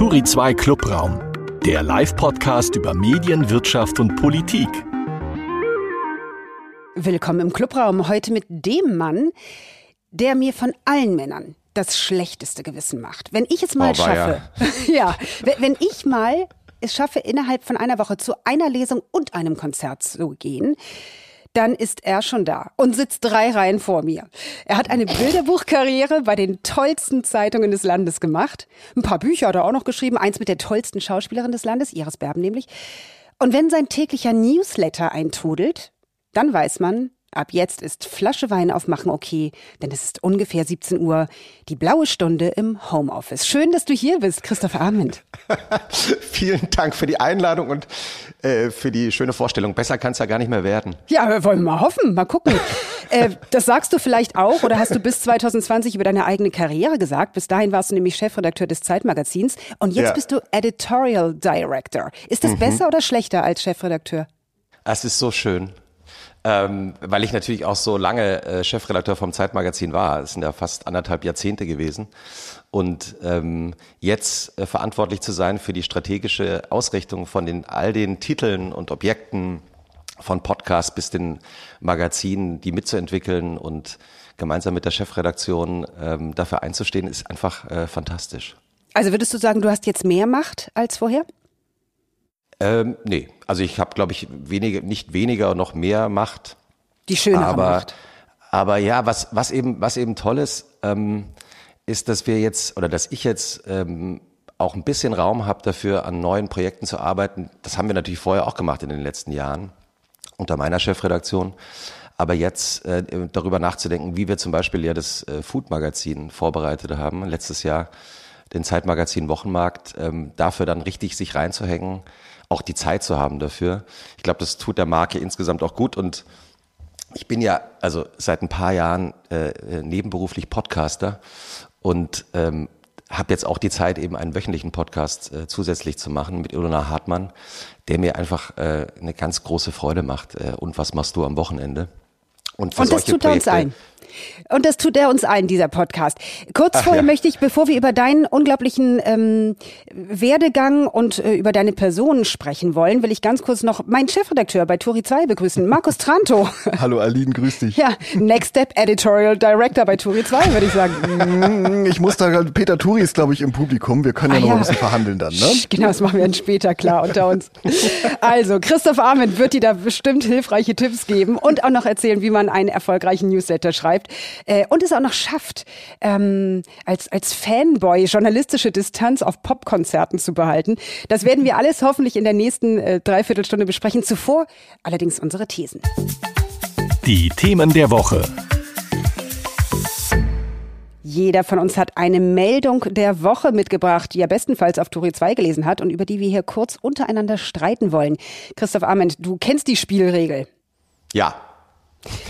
Turi 2 Clubraum, der Live-Podcast über Medien, Wirtschaft und Politik. Willkommen im Clubraum. Heute mit dem Mann, der mir von allen Männern das schlechteste Gewissen macht. Wenn ich es mal Oh, schaffe, ja, wenn, wenn ich mal es schaffe, innerhalb von einer Woche zu einer Lesung und einem Konzert zu gehen, dann ist er schon da und sitzt drei Reihen vor mir. Er hat eine Bilderbuchkarriere bei den tollsten Zeitungen des Landes gemacht. Ein paar Bücher hat er auch noch geschrieben, eins mit der tollsten Schauspielerin des Landes, Iris Berben nämlich. Und wenn sein täglicher Newsletter eintrudelt, dann weiß man, ab jetzt ist Flasche Wein aufmachen okay, denn es ist ungefähr 17 Uhr, die blaue Stunde im Homeoffice. Schön, dass du hier bist, Christopher Arment. Vielen Dank für die Einladung und äh, für die schöne Vorstellung. Besser kann es ja gar nicht mehr werden. Ja, wollen wir mal hoffen, mal gucken. äh, das sagst du vielleicht auch oder hast du bis 2020 über deine eigene Karriere gesagt. Bis dahin warst du nämlich Chefredakteur des Zeitmagazins und jetzt Ja. bist du Editorial Director. Ist das besser oder schlechter als Chefredakteur? Es ist so schön. Ähm, weil ich natürlich auch so lange äh, Chefredakteur vom Zeitmagazin war. Es sind ja fast anderthalb Jahrzehnte gewesen. Und ähm, jetzt äh, verantwortlich zu sein für die strategische Ausrichtung von den, all den Titeln und Objekten, von Podcasts bis den Magazinen, die mitzuentwickeln und gemeinsam mit der Chefredaktion ähm, dafür einzustehen, ist einfach äh, fantastisch. Also würdest du sagen, du hast jetzt mehr Macht als vorher? Ähm, nee, also ich habe, glaube ich, weniger, nicht weniger, noch mehr Macht. Die schönere aber, Macht. aber ja, was, was eben, was eben toll ist, ähm, ist, dass wir jetzt oder dass ich jetzt ähm, auch ein bisschen Raum habe dafür, an neuen Projekten zu arbeiten. Das haben wir natürlich vorher auch gemacht in den letzten Jahren unter meiner Chefredaktion. Aber jetzt äh, darüber nachzudenken, wie wir zum Beispiel ja das äh, Food-Magazin vorbereitet haben, letztes Jahr den Zeitmagazin Wochenmarkt, ähm, dafür dann richtig sich reinzuhängen, auch die Zeit zu haben dafür. Ich glaube, das tut der Marke insgesamt auch gut und ich bin ja also seit ein paar Jahren äh, äh, nebenberuflich Podcaster und ähm, habe jetzt auch die Zeit, eben einen wöchentlichen Podcast äh, zusätzlich zu machen mit Ilona Hartmann, der mir einfach äh, eine ganz große Freude macht. Äh, und was machst du am Wochenende? Und, für Und das solche tut er uns Projekte- ein. Und das tut er uns ein, dieser Podcast. Kurz Ach vorher ja. möchte ich, bevor wir über deinen unglaublichen ähm, Werdegang und äh, über deine Person sprechen wollen, will ich ganz kurz noch meinen Chefredakteur bei Turi 2 begrüßen, Markus Tranto. Hallo Aline, grüß dich. ja, Next Step Editorial Director bei Turi 2, würde ich sagen. Mm, Ich muss da, Peter Turi ist, glaube ich, im Publikum. Wir können ja Ah, noch ja. ein bisschen verhandeln dann, ne? Genau, das machen wir dann später klar unter uns. Also, Christoph Arment wird dir da bestimmt hilfreiche Tipps geben und auch noch erzählen, wie man einen erfolgreichen Newsletter schreibt äh, und es auch noch schafft, ähm, als, als Fanboy journalistische Distanz auf Popkonzerten zu behalten. Das werden wir alles hoffentlich in der nächsten äh, Dreiviertelstunde besprechen. Zuvor allerdings unsere Thesen. Die Themen der Woche. Jeder von uns hat eine Meldung der Woche mitgebracht, die er bestenfalls auf Turi 2 gelesen hat und über die wir hier kurz untereinander streiten wollen. Christoph Arment, du kennst die Spielregel. Ja,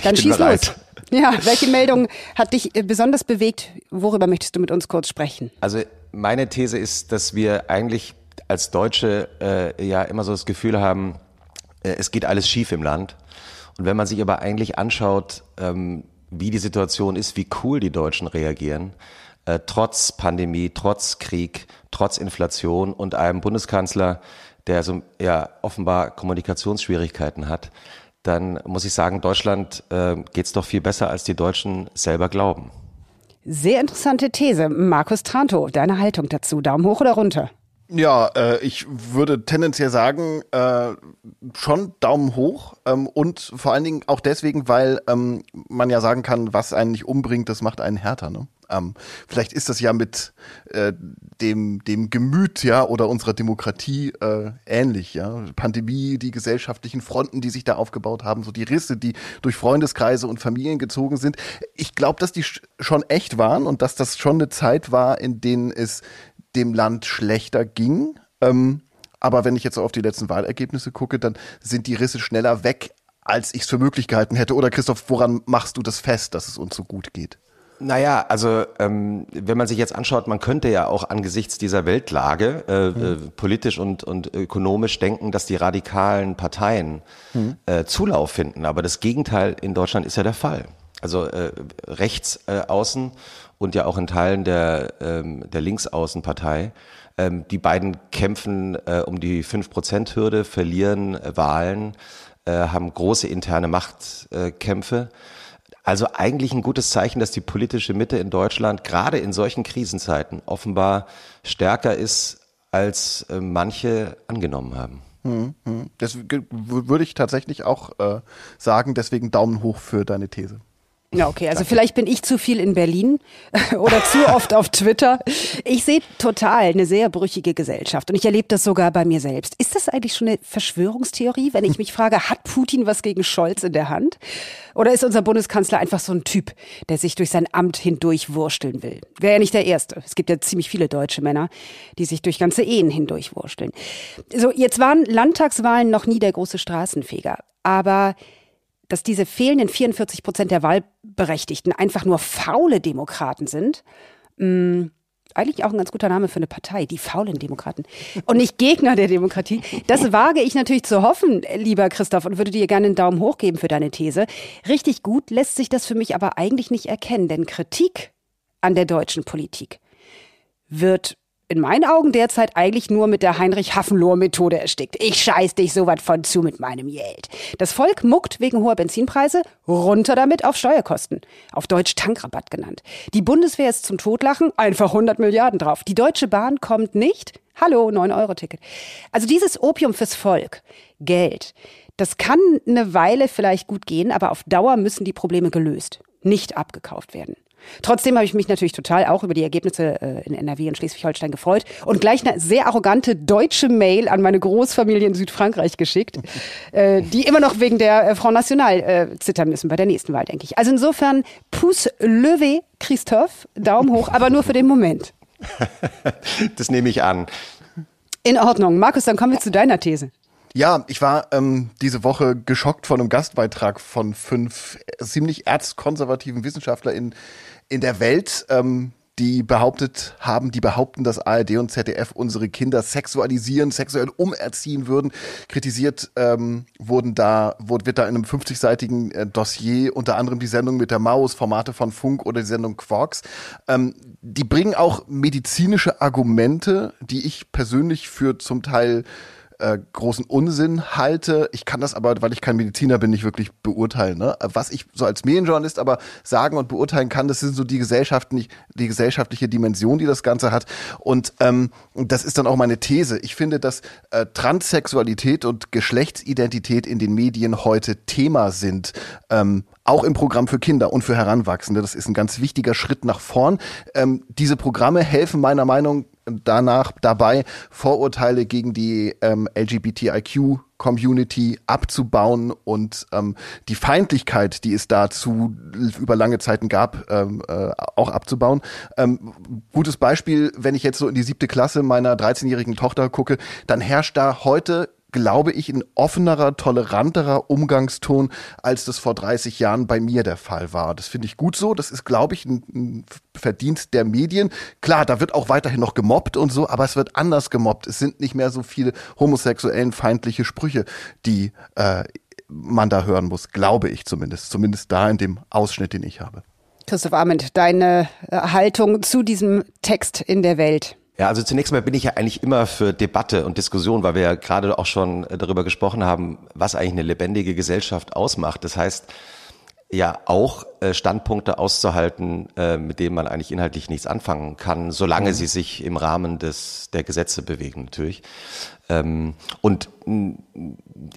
Dann bin schieß bereit. los. Ja, welche Meldung hat dich äh, besonders bewegt? Worüber möchtest du mit uns kurz sprechen? Also meine These ist, dass wir eigentlich als Deutsche äh, ja immer so das Gefühl haben, äh, es geht alles schief im Land. Und wenn man sich aber eigentlich anschaut, ähm, wie die Situation ist, wie cool die Deutschen reagieren, äh, trotz Pandemie, trotz Krieg, trotz Inflation und einem Bundeskanzler, der so ja offenbar Kommunikationsschwierigkeiten hat, dann muss ich sagen, Deutschland äh, geht's doch viel besser, als die Deutschen selber glauben. Sehr interessante These. Markus Tranto, deine Haltung dazu. Daumen hoch oder runter? Ja, äh, ich würde tendenziell sagen, äh, schon Daumen hoch ähm, und vor allen Dingen auch deswegen, weil ähm, man ja sagen kann, was einen nicht umbringt, das macht einen härter. Ne? Ähm, vielleicht ist das ja mit äh, dem, dem Gemüt ja oder unserer Demokratie äh, ähnlich. Ja? Pandemie, die gesellschaftlichen Fronten, die sich da aufgebaut haben, so die Risse, die durch Freundeskreise und Familien gezogen sind. Ich glaube, dass die sch- schon echt waren und dass das schon eine Zeit war, in denen es dem Land schlechter ging. Ähm, aber wenn ich jetzt auf die letzten Wahlergebnisse gucke, dann sind die Risse schneller weg, als ich es für möglich gehalten hätte. Oder Christoph, woran machst du das fest, dass es uns so gut geht? Naja, also ähm, wenn man sich jetzt anschaut, man könnte ja auch angesichts dieser Weltlage äh, äh, politisch und, und ökonomisch denken, dass die radikalen Parteien äh, Zulauf finden. Aber das Gegenteil in Deutschland ist ja der Fall. Also äh, rechts äh, außen und ja auch in Teilen der, ähm, der Linksaußenpartei. Ähm, die beiden kämpfen äh, um die 5%-Hürde, verlieren äh, Wahlen, äh, haben große interne Machtkämpfe. Also eigentlich ein gutes Zeichen, dass die politische Mitte in Deutschland gerade in solchen Krisenzeiten offenbar stärker ist, als äh, manche angenommen haben. Hm, hm. Das würde ich tatsächlich auch äh, sagen, deswegen Daumen hoch für deine These. Ja, okay. Also vielleicht bin ich zu viel in Berlin oder zu oft auf Twitter. Ich sehe total eine sehr brüchige Gesellschaft und ich erlebe das sogar bei mir selbst. Ist das eigentlich schon eine Verschwörungstheorie, wenn ich mich frage, hat Putin was gegen Scholz in der Hand? Oder ist unser Bundeskanzler einfach so ein Typ, der sich durch sein Amt hindurch wursteln will? Wäre ja nicht der Erste. Es gibt ja ziemlich viele deutsche Männer, die sich durch ganze Ehen hindurch wursteln. So, jetzt waren Landtagswahlen noch nie der große Straßenfeger. Aber dass diese fehlenden 44 Prozent der Wahlberechtigten einfach nur faule Demokraten sind, mh, mm, eigentlich auch ein ganz guter Name für eine Partei, die faulen Demokraten. Und nicht Gegner der Demokratie. Das wage ich natürlich zu hoffen, lieber Christoph, und würde dir gerne einen Daumen hoch geben für deine These. Richtig gut lässt sich das für mich aber eigentlich nicht erkennen, denn Kritik an der deutschen Politik wird in meinen Augen derzeit eigentlich nur mit der Heinrich-Hafenlohr-Methode erstickt. Ich scheiß dich so was von zu mit meinem Geld. Das Volk muckt wegen hoher Benzinpreise, runter damit auf Steuerkosten. Auf Deutsch Tankrabatt genannt. Die Bundeswehr ist zum Totlachen, einfach 100 Milliarden drauf. Die Deutsche Bahn kommt nicht. Hallo, 9-Euro-Ticket. Also dieses Opium fürs Volk, Geld, das kann eine Weile vielleicht gut gehen, aber auf Dauer müssen die Probleme gelöst, nicht abgekauft werden. Trotzdem habe ich mich natürlich total auch über die Ergebnisse äh, in NRW und Schleswig-Holstein gefreut und gleich eine sehr arrogante deutsche Mail an meine Großfamilie in Südfrankreich geschickt, äh, die immer noch wegen der äh, Front National äh, zittern müssen bei der nächsten Wahl, denke ich. Also insofern, Pouce levé, Christophe, Daumen hoch, aber nur für den Moment. das nehme ich an. In Ordnung. Markus, dann kommen wir zu deiner These. Ja, ich war ähm, diese Woche geschockt von einem Gastbeitrag von fünf ziemlich erzkonservativen WissenschaftlerInnen in der Welt, ähm, die behauptet haben, die behaupten, dass ARD und ZDF unsere Kinder sexualisieren, sexuell umerziehen würden. Kritisiert ähm, wurden da, wurde, wird da in einem 50-seitigen äh, Dossier unter anderem die Sendung mit der Maus, Formate von Funk oder die Sendung Quarks. Ähm, die bringen auch medizinische Argumente, die ich persönlich für zum Teil äh, großen Unsinn halte. Ich kann das aber, weil ich kein Mediziner bin, nicht wirklich beurteilen. Ne? Was ich so als Medienjournalist aber sagen und beurteilen kann, das sind so die Gesellschaften, die gesellschaftliche Dimension, die das Ganze hat. Und ähm, das ist dann auch meine These. Ich finde, dass äh, Transsexualität und Geschlechtsidentität in den Medien heute Thema sind. Ähm, auch im Programm für Kinder und für Heranwachsende. Das ist ein ganz wichtiger Schritt nach vorn. Ähm, diese Programme helfen meiner Meinung danach dabei, Vorurteile gegen die ähm, LGBTIQ Community abzubauen und ähm, die Feindlichkeit, die es dazu über lange Zeiten gab, ähm, äh, auch abzubauen. Ähm, gutes Beispiel, wenn ich jetzt so in die siebte Klasse meiner 13-jährigen Tochter gucke, dann herrscht da heute glaube ich, ein offenerer, toleranterer Umgangston, als das vor 30 Jahren bei mir der Fall war. Das finde ich gut so. Das ist, glaube ich, ein, Verdienst der Medien. Klar, da wird auch weiterhin noch gemobbt und so, aber es wird anders gemobbt. Es sind nicht mehr so viele homosexuellen feindliche Sprüche, die äh, man da hören muss, glaube ich zumindest. Zumindest da in dem Ausschnitt, den ich habe. Christoph Arment, deine äh, Haltung zu diesem Text in der Welt. Ja, also zunächst mal bin ich ja eigentlich immer für Debatte und Diskussion, weil wir ja gerade auch schon äh, darüber gesprochen haben, was eigentlich eine lebendige Gesellschaft ausmacht. Das heißt, ja auch äh, Standpunkte auszuhalten, äh, mit denen man eigentlich inhaltlich nichts anfangen kann, solange mhm. sie sich im Rahmen des der Gesetze bewegen natürlich. Ähm, und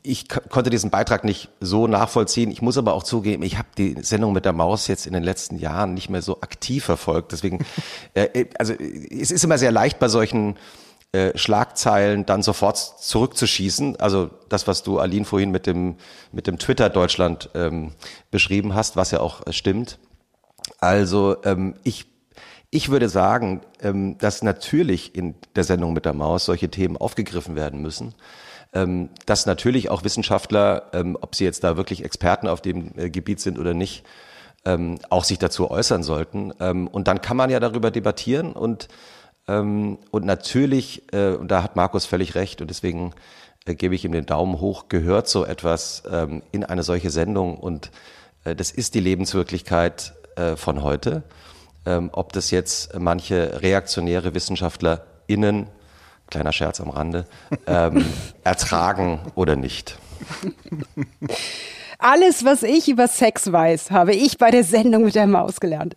ich konnte diesen Beitrag nicht so nachvollziehen. Ich muss aber auch zugeben, ich habe die Sendung mit der Maus jetzt in den letzten Jahren nicht mehr so aktiv verfolgt. Deswegen, äh, also es ist immer sehr leicht bei solchen äh, Schlagzeilen dann sofort zurückzuschießen. Also das, was du, Aline, vorhin mit dem, mit dem Twitter Deutschland ähm, beschrieben hast, was ja auch äh, stimmt. Also ähm, ich, ich würde sagen, ähm, dass natürlich in der Sendung mit der Maus solche Themen aufgegriffen werden müssen. Ähm, dass natürlich auch Wissenschaftler, ähm, ob sie jetzt da wirklich Experten auf dem äh, Gebiet sind oder nicht, ähm, auch sich dazu äußern sollten. Ähm, und dann kann man ja darüber debattieren und ähm, und natürlich, äh, und da hat Markus völlig recht, und deswegen äh, gebe ich ihm den Daumen hoch, gehört so etwas ähm, in eine solche Sendung. Und äh, das ist die Lebenswirklichkeit von heute. ähm, ob das jetzt manche reaktionäre WissenschaftlerInnen, kleiner Scherz am Rande, ertragen oder nicht. Alles, was ich über Sex weiß, habe ich bei der Sendung mit der Maus gelernt.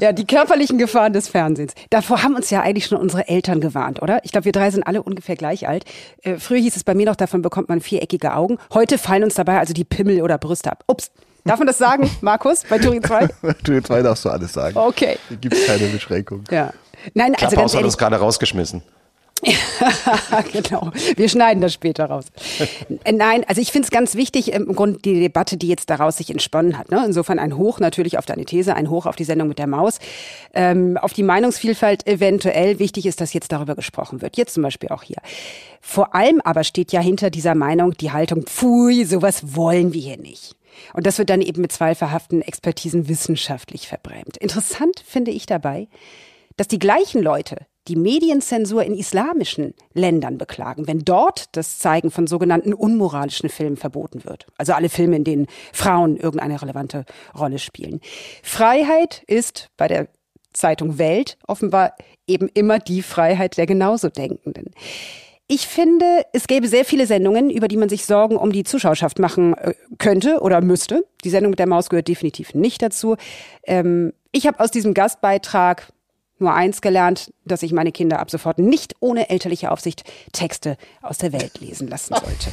Ja, die körperlichen Gefahren des Fernsehens. Davor haben uns ja eigentlich schon unsere Eltern gewarnt, oder? Ich glaube, wir drei sind alle ungefähr gleich alt. Äh, früher hieß es bei mir noch, davon bekommt man viereckige Augen. Heute fallen uns dabei also die Pimmel oder Brüste ab. Ups. Darf man das sagen, Markus, bei Turing 2? Turing 2 darfst du alles sagen. Okay. Da gibt es keine Beschränkung. Ja. Nein, also Klapphaus ganz hat ehrlich, uns gerade rausgeschmissen. genau. Wir schneiden das später raus. Äh, Nein, also ich finde es ganz wichtig, im Grunde die Debatte, die jetzt daraus sich entsponnen hat. Ne? Insofern ein Hoch natürlich auf deine These, ein Hoch auf die Sendung mit der Maus, ähm, auf die Meinungsvielfalt eventuell. Wichtig ist, dass jetzt darüber gesprochen wird. Jetzt zum Beispiel auch hier. Vor allem aber steht ja hinter dieser Meinung die Haltung, pfui, sowas wollen wir hier nicht. Und das wird dann eben mit zweifelhaften Expertisen wissenschaftlich verbrämt. Interessant finde ich dabei, dass die gleichen Leute die Medienzensur in islamischen Ländern beklagen, wenn dort das Zeigen von sogenannten unmoralischen Filmen verboten wird. Also alle Filme, in denen Frauen irgendeine relevante Rolle spielen. Freiheit ist bei der Zeitung Welt offenbar eben immer die Freiheit der genauso Denkenden. Ich finde, es gäbe sehr viele Sendungen, über die man sich Sorgen um die Zuschauerschaft machen äh, könnte oder müsste. Die Sendung mit der Maus gehört definitiv nicht dazu. Ähm, ich habe aus diesem Gastbeitrag nur eins gelernt, dass ich meine Kinder ab sofort nicht ohne elterliche Aufsicht Texte aus der Welt lesen lassen sollte.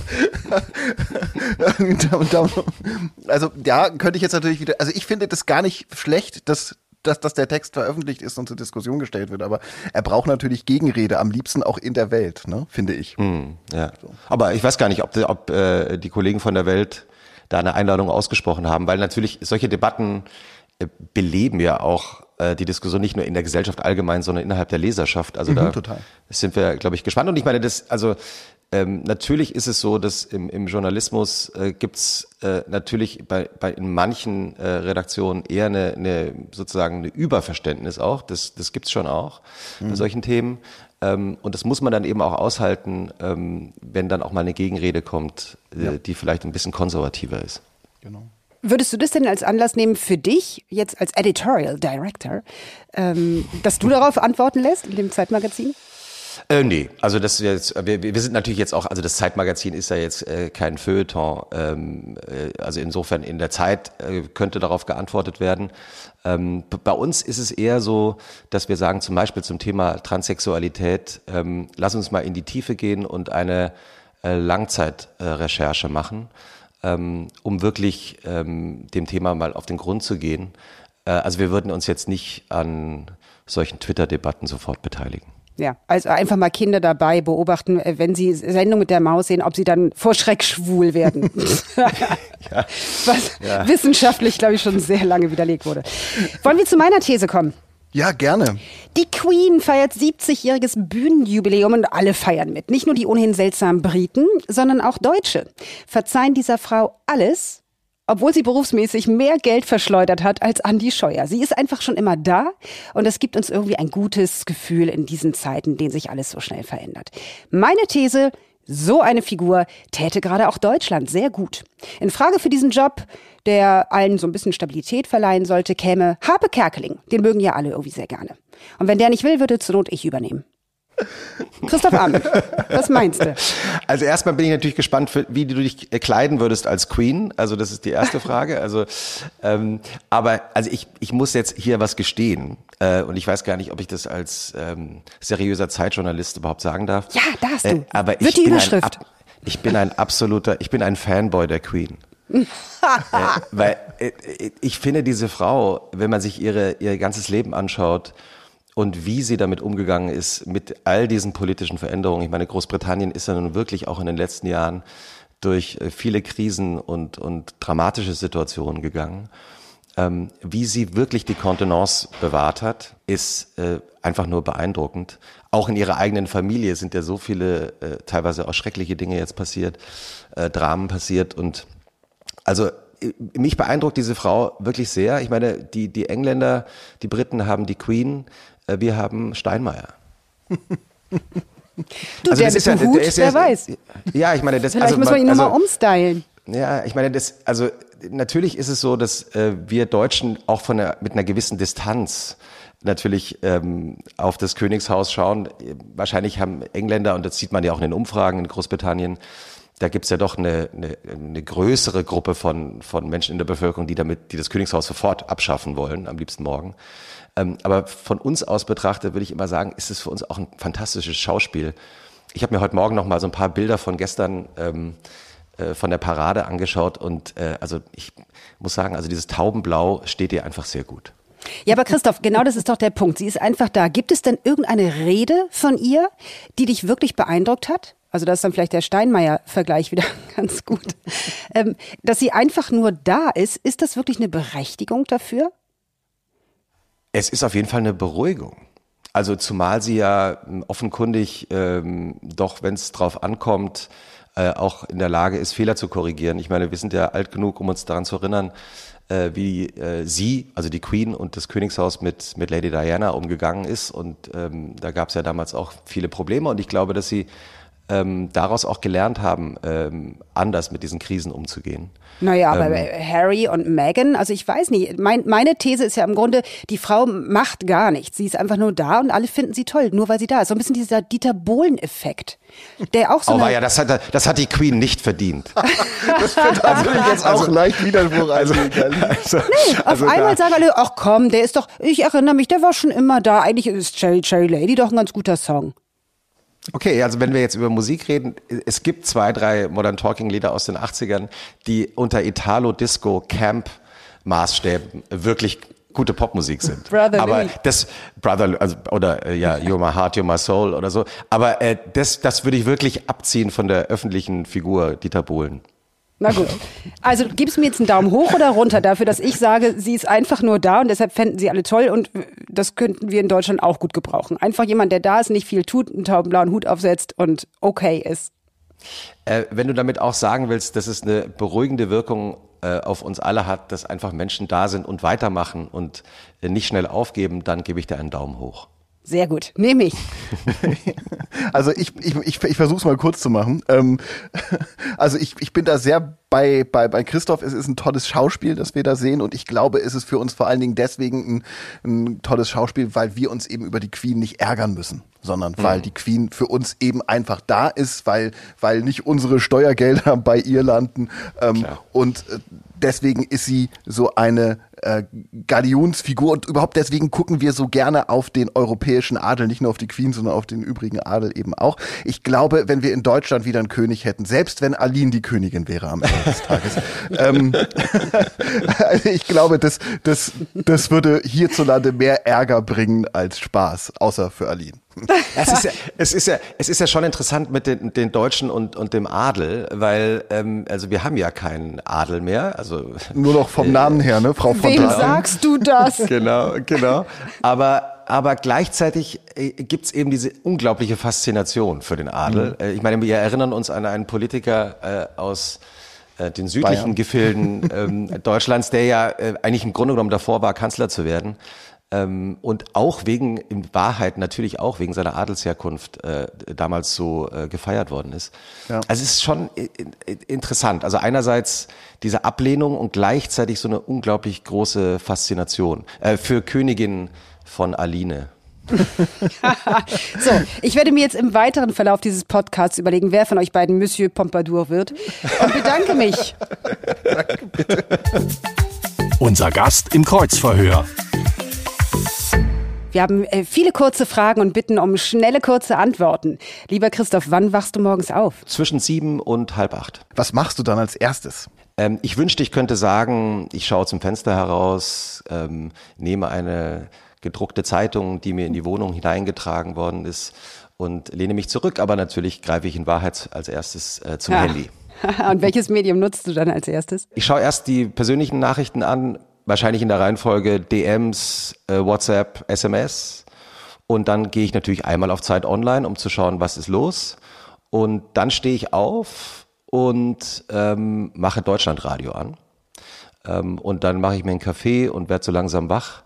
also ja, könnte ich jetzt natürlich wieder, also ich finde das gar nicht schlecht, dass dass, dass der Text veröffentlicht ist und zur Diskussion gestellt wird, aber er braucht natürlich Gegenrede, am liebsten auch in der Welt, ne, finde ich. Hm, ja. Aber ich weiß gar nicht, ob, die, ob äh, die Kollegen von der Welt da eine Einladung ausgesprochen haben, weil natürlich solche Debatten äh, beleben ja auch äh, die Diskussion nicht nur in der Gesellschaft allgemein, sondern innerhalb der Leserschaft. Also Mhm, da total. sind wir, glaube ich, gespannt. Und ich meine, das, also ähm, natürlich ist es so, dass im, im Journalismus äh, gibt's äh, natürlich bei, bei in manchen äh, Redaktionen eher eine, eine sozusagen eine Überverständnis auch. Das, das gibt's schon auch bei solchen Themen. Ähm, und das muss man dann eben auch aushalten, ähm, wenn dann auch mal eine Gegenrede kommt, äh, die vielleicht ein bisschen konservativer ist. Genau. Würdest du das denn als Anlass nehmen für dich, jetzt als Editorial Director, ähm, dass du darauf antworten lässt in dem Zeitmagazin? Äh, nee, also das jetzt, wir, wir sind natürlich jetzt auch, also das Zeitmagazin ist ja jetzt äh, kein Feuilleton, ähm, äh, also insofern in der Zeit äh, könnte darauf geantwortet werden. Ähm, bei uns ist es eher so, dass wir sagen, zum Beispiel zum Thema Transsexualität, ähm, lass uns mal in die Tiefe gehen und eine äh, Langzeitrecherche machen, ähm, um wirklich ähm, dem Thema mal auf den Grund zu gehen. Äh, also wir würden uns jetzt nicht an solchen Twitter-Debatten sofort beteiligen. Ja, also einfach mal Kinder dabei beobachten, äh, wenn sie Sendung mit der Maus sehen, ob sie dann vor Schreck schwul werden. Was wissenschaftlich, glaube ich, schon sehr lange widerlegt wurde. Wollen wir zu meiner These kommen? Ja, gerne. Die Queen feiert 70-jähriges Bühnenjubiläum und alle feiern mit. Nicht nur die ohnehin seltsamen Briten, sondern auch Deutsche. Verzeihen dieser Frau alles, obwohl sie berufsmäßig mehr Geld verschleudert hat als Andi Scheuer. Sie ist einfach schon immer da und es gibt uns irgendwie ein gutes Gefühl in diesen Zeiten, in denen sich alles so schnell verändert. Meine These, so eine Figur täte gerade auch Deutschland sehr gut. In Frage für diesen Job, der allen so ein bisschen Stabilität verleihen sollte, käme Harpe Kerkeling. Den mögen ja alle irgendwie sehr gerne. Und wenn der nicht will, würde zur Not ich übernehmen. Christoph Abend, was meinst du? Also erstmal bin ich natürlich gespannt, wie du dich kleiden würdest als Queen. Also das ist die erste Frage. Also, ähm, aber also ich, ich muss jetzt hier was gestehen äh, und ich weiß gar nicht, ob ich das als ähm, seriöser Zeitjournalist überhaupt sagen darf. Ja, darfst du. Äh, aber Wird ich die bin Überschrift. Ein, ab, ich bin ein absoluter, ich bin ein Fanboy der Queen. Äh, weil äh, ich finde diese Frau, wenn man sich ihre ihr ganzes Leben anschaut und wie sie damit umgegangen ist mit all diesen politischen Veränderungen. Ich meine, Großbritannien ist ja nun wirklich auch in den letzten Jahren durch äh, viele Krisen und, und dramatische Situationen gegangen. Ähm, wie sie wirklich die Kontenance bewahrt hat, ist äh, einfach nur beeindruckend. Auch in ihrer eigenen Familie sind ja so viele, äh, teilweise auch schreckliche Dinge jetzt passiert, äh, Dramen passiert und also äh, mich beeindruckt diese Frau wirklich sehr. Ich meine, die, die Engländer, die Briten haben die Queen, äh, wir haben Steinmeier. Du, Also der ist ja- Hut, der ist wer ja- weiß. Ja, ich meine, das Vielleicht also, muss man ihn also, nochmal umstylen. Ja, ich meine, das, also natürlich ist es so, dass äh, wir Deutschen auch von der, mit einer gewissen Distanz natürlich ähm, auf das Königshaus schauen. Wahrscheinlich haben Engländer, und das sieht man ja auch in den Umfragen in Großbritannien, da gibt's ja doch eine, eine, eine größere Gruppe von, von Menschen in der Bevölkerung, die damit, die das Königshaus sofort abschaffen wollen, am liebsten morgen. Ähm, aber von uns aus betrachtet würde ich immer sagen, ist es für uns auch ein fantastisches Schauspiel. Ich habe mir heute Morgen noch mal so ein paar Bilder von gestern ähm, äh, von der Parade angeschaut und äh, also ich muss sagen, also dieses Taubenblau steht ihr einfach sehr gut. Ja, aber Christoph, genau das ist doch der Punkt. Sie ist einfach da. Gibt es denn irgendeine Rede von ihr, die dich wirklich beeindruckt hat? Also da ist dann vielleicht der Steinmeier-Vergleich wieder ganz gut. Ähm, dass sie einfach nur da ist, ist das wirklich eine Berechtigung dafür? Es ist auf jeden Fall eine Beruhigung. Also zumal sie ja offenkundig ähm, doch, wenn es drauf ankommt, äh, auch in der Lage ist, Fehler zu korrigieren. Ich meine, wir sind ja alt genug, um uns daran zu erinnern, äh, wie äh, sie, also die Queen und das Königshaus mit, mit Lady Diana umgegangen ist. Und ähm, da gab es ja damals auch viele Probleme. Und ich glaube, dass sie ähm, daraus auch gelernt haben, ähm, anders mit diesen Krisen umzugehen. Naja, aber ähm, Harry und Meghan, also ich weiß nicht, mein, meine These ist ja im Grunde, die Frau macht gar nichts. Sie ist einfach nur da und alle finden sie toll, nur weil sie da ist. So ein bisschen dieser Dieter Bohlen-Effekt. Der auch so. Aber ja, das hat, das hat die Queen nicht verdient. das wird also jetzt auch also, leicht Widerspruch also, also, nee, auf also einmal sagen alle, ach komm, der ist doch, ich erinnere mich, der war schon immer da. Eigentlich ist Cherry Cherry Lady doch ein ganz guter Song. Okay, also wenn wir jetzt über Musik reden, es gibt zwei, drei Modern Talking Lieder aus den 80ern, die unter Italo Disco Camp Maßstäben wirklich gute Popmusik sind. Brother aber das Brother also, oder äh, ja You're My Heart, You're My Soul oder so. Aber äh, das das würde ich wirklich abziehen von der öffentlichen Figur Dieter Bohlen. Na gut. Also gibst mir jetzt einen Daumen hoch oder runter dafür, dass ich sage, sie ist einfach nur da und deshalb fänden sie alle toll und das könnten wir in Deutschland auch gut gebrauchen. Einfach jemand, der da ist, nicht viel tut, einen taubenblauen Hut aufsetzt und okay ist. Äh, wenn du damit auch sagen willst, dass es eine beruhigende Wirkung äh, auf uns alle hat, dass einfach Menschen da sind und weitermachen und äh, nicht schnell aufgeben, dann gebe ich dir einen Daumen hoch. Sehr gut, nehme ich. also ich, ich, ich, ich versuche es mal kurz zu machen. Ähm, also ich, ich bin da sehr bei, bei, bei Christoph. Es ist ein tolles Schauspiel, das wir da sehen und ich glaube, es ist für uns vor allen Dingen deswegen ein, ein tolles Schauspiel, weil wir uns eben über die Queen nicht ärgern müssen, sondern mhm. weil die Queen für uns eben einfach da ist, weil, weil nicht unsere Steuergelder bei ihr landen ähm, und äh, deswegen ist sie so eine äh, Galionsfigur und überhaupt deswegen gucken wir so gerne auf den europäischen Adel, nicht nur auf die Queen, sondern auf den übrigen Adel eben auch. Ich glaube, wenn wir in Deutschland wieder einen König hätten, selbst wenn Aline die Königin wäre am Ende des Tages, ähm, also ich glaube, das, das, das würde hierzulande mehr Ärger bringen als Spaß, außer für Aline. Es ist ja, es ist ja, es ist ja schon interessant mit den, den Deutschen und, und dem Adel, weil ähm, also wir haben ja keinen Adel mehr, also nur noch vom Namen her, ne, Frau von Wem sagst du das? genau, genau. Aber aber gleichzeitig äh, gibt's eben diese unglaubliche Faszination für den Adel. Mhm. Äh, ich meine, wir erinnern uns an einen Politiker äh, aus äh, den südlichen Bayern. Gefilden ähm, Deutschlands, der ja äh, eigentlich im Grunde genommen davor war, Kanzler zu werden. Ähm, und auch wegen, in Wahrheit natürlich auch wegen seiner Adelsherkunft äh, damals so äh, gefeiert worden ist. Ja. Also es ist schon interessant. Also einerseits diese Ablehnung und gleichzeitig so eine unglaublich große Faszination äh, für Königin von Aline. so, ich werde mir jetzt im weiteren Verlauf dieses Podcasts überlegen, wer von euch beiden Monsieur Pompadour wird und bedanke mich. Danke, bitte. Unser Gast im Kreuzverhör. Wir haben äh, viele kurze Fragen und bitten um schnelle, kurze Antworten. Lieber Christoph, wann wachst du morgens auf? Zwischen sieben und halb acht. Was machst du dann als erstes? Ähm, ich wünschte, ich könnte sagen, ich schaue zum Fenster heraus, ähm, nehme eine gedruckte Zeitung, die mir in die Wohnung hineingetragen worden ist und lehne mich zurück. Aber natürlich greife ich in Wahrheit als erstes äh, zum ja. Handy. und welches Medium nutzt du dann als erstes? Ich schaue erst die persönlichen Nachrichten an, wahrscheinlich in der Reihenfolge DMs, äh, WhatsApp, SMS. Und dann gehe ich natürlich einmal auf Zeit Online, um zu schauen, was ist los. Und dann stehe ich auf und ähm, mache Deutschlandradio an. Ähm, und dann mache ich mir einen Kaffee und werde so langsam wach